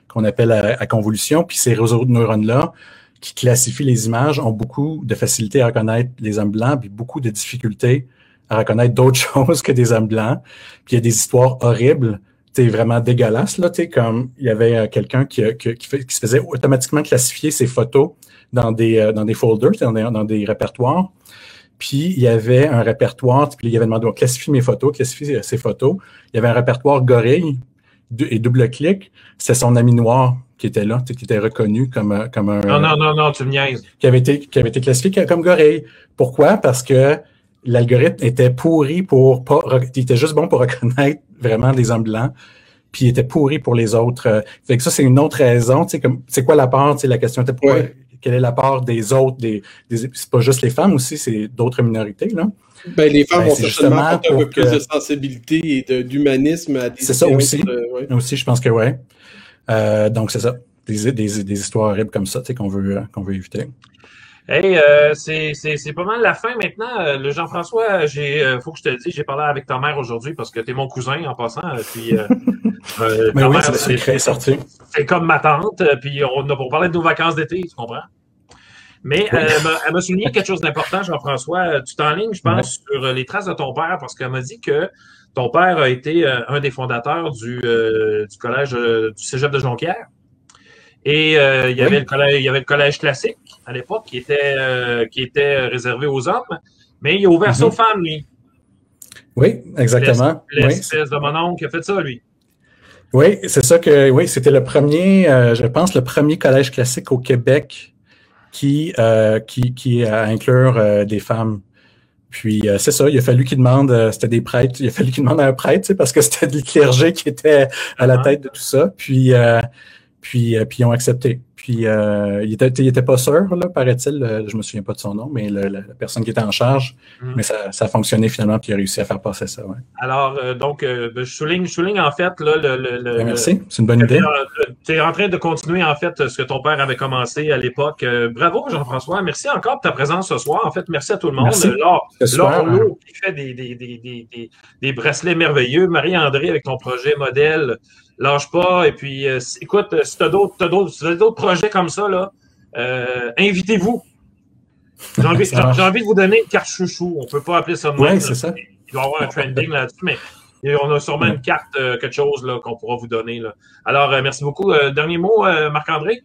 qu'on appelle à, convolution. Puis ces réseaux de neurones-là, qui classifient les images, ont beaucoup de facilité à reconnaître les hommes blancs, puis beaucoup de difficultés à reconnaître d'autres choses que des hommes blancs. Puis il y a des histoires horribles, c'est vraiment dégueulasses, là, comme il y avait euh, quelqu'un qui, qui, se faisait automatiquement classifier ses photos dans des, euh, dans des folders, dans des, dans des répertoires. Puis il y avait un répertoire, puis il avait demandé, classifie mes photos, classifie ses photos. Il y avait un répertoire gorille, et double-clic, c'est son ami noir qui était là, qui était reconnu comme, comme un. Non, non, non, non, tu me niaises. Qui avait été, qui avait été classifié comme gorille. Pourquoi? Parce que l'algorithme était pourri pour pas, il était juste bon pour reconnaître vraiment des hommes blancs, puis il était pourri pour les autres. Fait que ça, c'est une autre raison, tu sais, comme, c'est quoi la part, tu sais, la question était pourquoi, quelle est la part des autres, des, des c'est pas juste les femmes aussi, c'est d'autres minorités, là. Ben, les femmes ben, vont certainement un peu plus de sensibilité et d'humanisme à des C'est ça aussi. Aussi, je pense que oui. Euh, donc, c'est ça. Des, des, des, histoires horribles comme ça qu'on veut, qu'on veut éviter. Hey, euh, c'est pas mal la fin maintenant. Euh, le Jean-François, j'ai euh, faut que je te le dise, j'ai parlé avec ta mère aujourd'hui parce que tu es mon cousin en passant. Puis, euh, Mais oui, c'est sorti. C'est comme ma tante. Puis on a pour parler de nos vacances d'été, tu comprends? Mais euh, elle m'a souligné quelque chose d'important, Jean-François. Tu t'enlignes, je pense, sur euh, les traces de ton père, parce qu'elle m'a dit que ton père a été euh, un des fondateurs du, du collège du Cégep de Jonquière. Et il, y avait le collège, il y avait le collège classique à l'époque qui était, qui était réservé aux hommes, mais il a ouvert ça aux mm-hmm. femmes, lui. Oui, exactement. L'espèce de mon oncle qui a fait ça, lui. Oui, c'est ça que oui, c'était le premier, je pense, le premier collège classique au Québec qui, euh, qui, qui à inclure euh, des femmes. Puis euh, c'est ça, il a fallu qu'il demande, c'était des prêtres, il a fallu qu'il demande à un prêtre, parce que c'était le clergé qui était à la tête de tout ça. Puis, puis, puis ils ont accepté. Puis euh, il, était, il était pas sûr, là, paraît-il. Euh, je me souviens pas de son nom, mais la personne qui était en charge. Mm. Mais ça, ça, a fonctionné finalement, puis il a réussi à faire passer ça. Ouais. Alors, euh, donc, ben, je, souligne, je souligne en fait là, le. le, ben, merci, c'est une bonne idée. Tu es en train de continuer en fait ce que ton père avait commencé à l'époque. bravo, Jean-François. Merci encore pour ta présence ce soir. En fait, merci à tout le monde. Merci. Laure, Laure qui fait des, des, des, des, des bracelets merveilleux. Marie-André avec ton projet modèle lâche pas. Et puis, euh, écoute, euh, si tu as d'autres d'autres si t'as d'autres projets comme ça, là, euh, invitez-vous. J'ai envie, de vous donner une carte chouchou. On peut pas appeler ça de Ouais, c'est ça. Il doit y avoir un trending là-dessus, mais on a sûrement une carte, euh, quelque chose là, qu'on pourra vous donner. Là. Alors, euh, merci beaucoup. Euh, dernier mot, euh, Marc-André?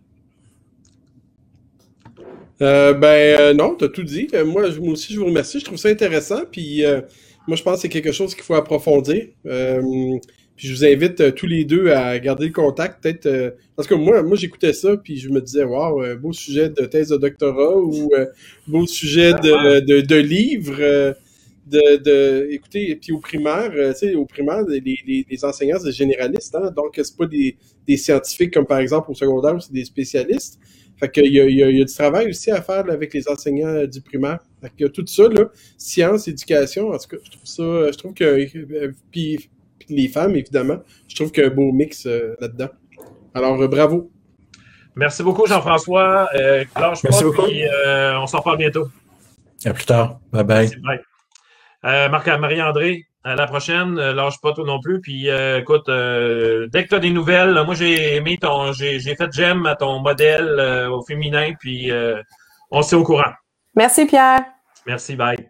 Euh, ben euh, non, t'as tout dit. Euh, moi, je- moi aussi, je vous remercie. Je trouve ça intéressant. Puis euh, moi, je pense que c'est quelque chose qu'il faut approfondir. Euh, puis je vous invite euh, tous les deux à garder le contact. Peut-être euh, parce que moi, moi, j'écoutais ça, puis je me disais, waouh, euh, beau sujet de thèse de doctorat ou euh, beau sujet de, de, de livre. euh, de, de écoutez, puis au primaire, tu sais, au primaire, les, les, les enseignants, c'est généralistes, hein, donc c'est pas des, des scientifiques comme par exemple au secondaire c'est des spécialistes. Fait qu'il y a, il y, a, il y a du travail aussi à faire là, avec les enseignants du primaire. Fait qu'il y a tout ça, là, science, éducation, en tout cas, je trouve ça, je trouve que, puis, puis les femmes, évidemment, je trouve qu'il y a un beau mix euh, là-dedans. Alors, euh, bravo. Merci beaucoup, Jean-François. Euh, lâche Merci pas, beaucoup. puis euh, on s'en reparle bientôt. À plus tard. Bye bye. Merci, bye. Euh, Marc-Marie-André, à la prochaine. Euh, lâche pas toi non plus. Puis euh, écoute, euh, dès que tu as des nouvelles, là, moi j'ai aimé ton. J'ai j'ai fait j'aime à ton modèle euh, au féminin, puis euh, on s'est au courant. Merci, Pierre. Merci, bye.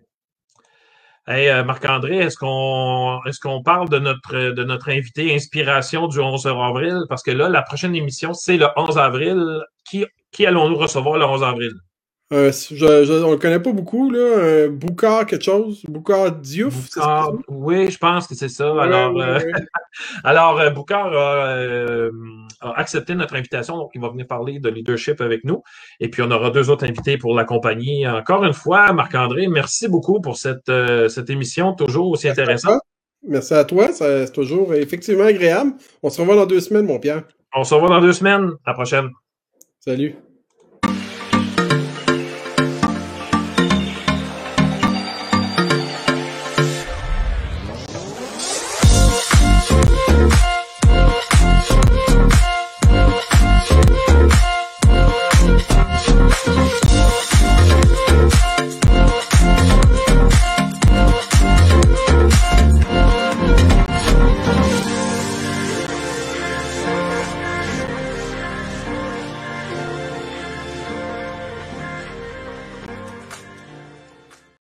Euh, Marc-André, est-ce qu'on est-ce qu'on parle de notre de notre invité inspiration du 11 avril? Parce que là, la prochaine émission, c'est le 11 avril. Qui, qui allons-nous recevoir le 11 avril? Euh, je, je- on le connaît pas beaucoup, là. Un Boucard quelque chose? Boucard Diouf. Boucard, oui, je pense que c'est ça. Ouais, Alors, ouais, euh, ouais. alors euh, Boucard a, euh, a accepté notre invitation, donc il va venir parler de leadership avec nous. Et puis, on aura deux autres invités pour l'accompagner. Encore une fois, Marc-André, merci beaucoup pour cette, euh, cette émission toujours aussi intéressante. Merci à toi, c'est toujours effectivement agréable. On se revoit dans deux semaines, mon Pierre. On se revoit dans deux semaines. À la prochaine. Salut.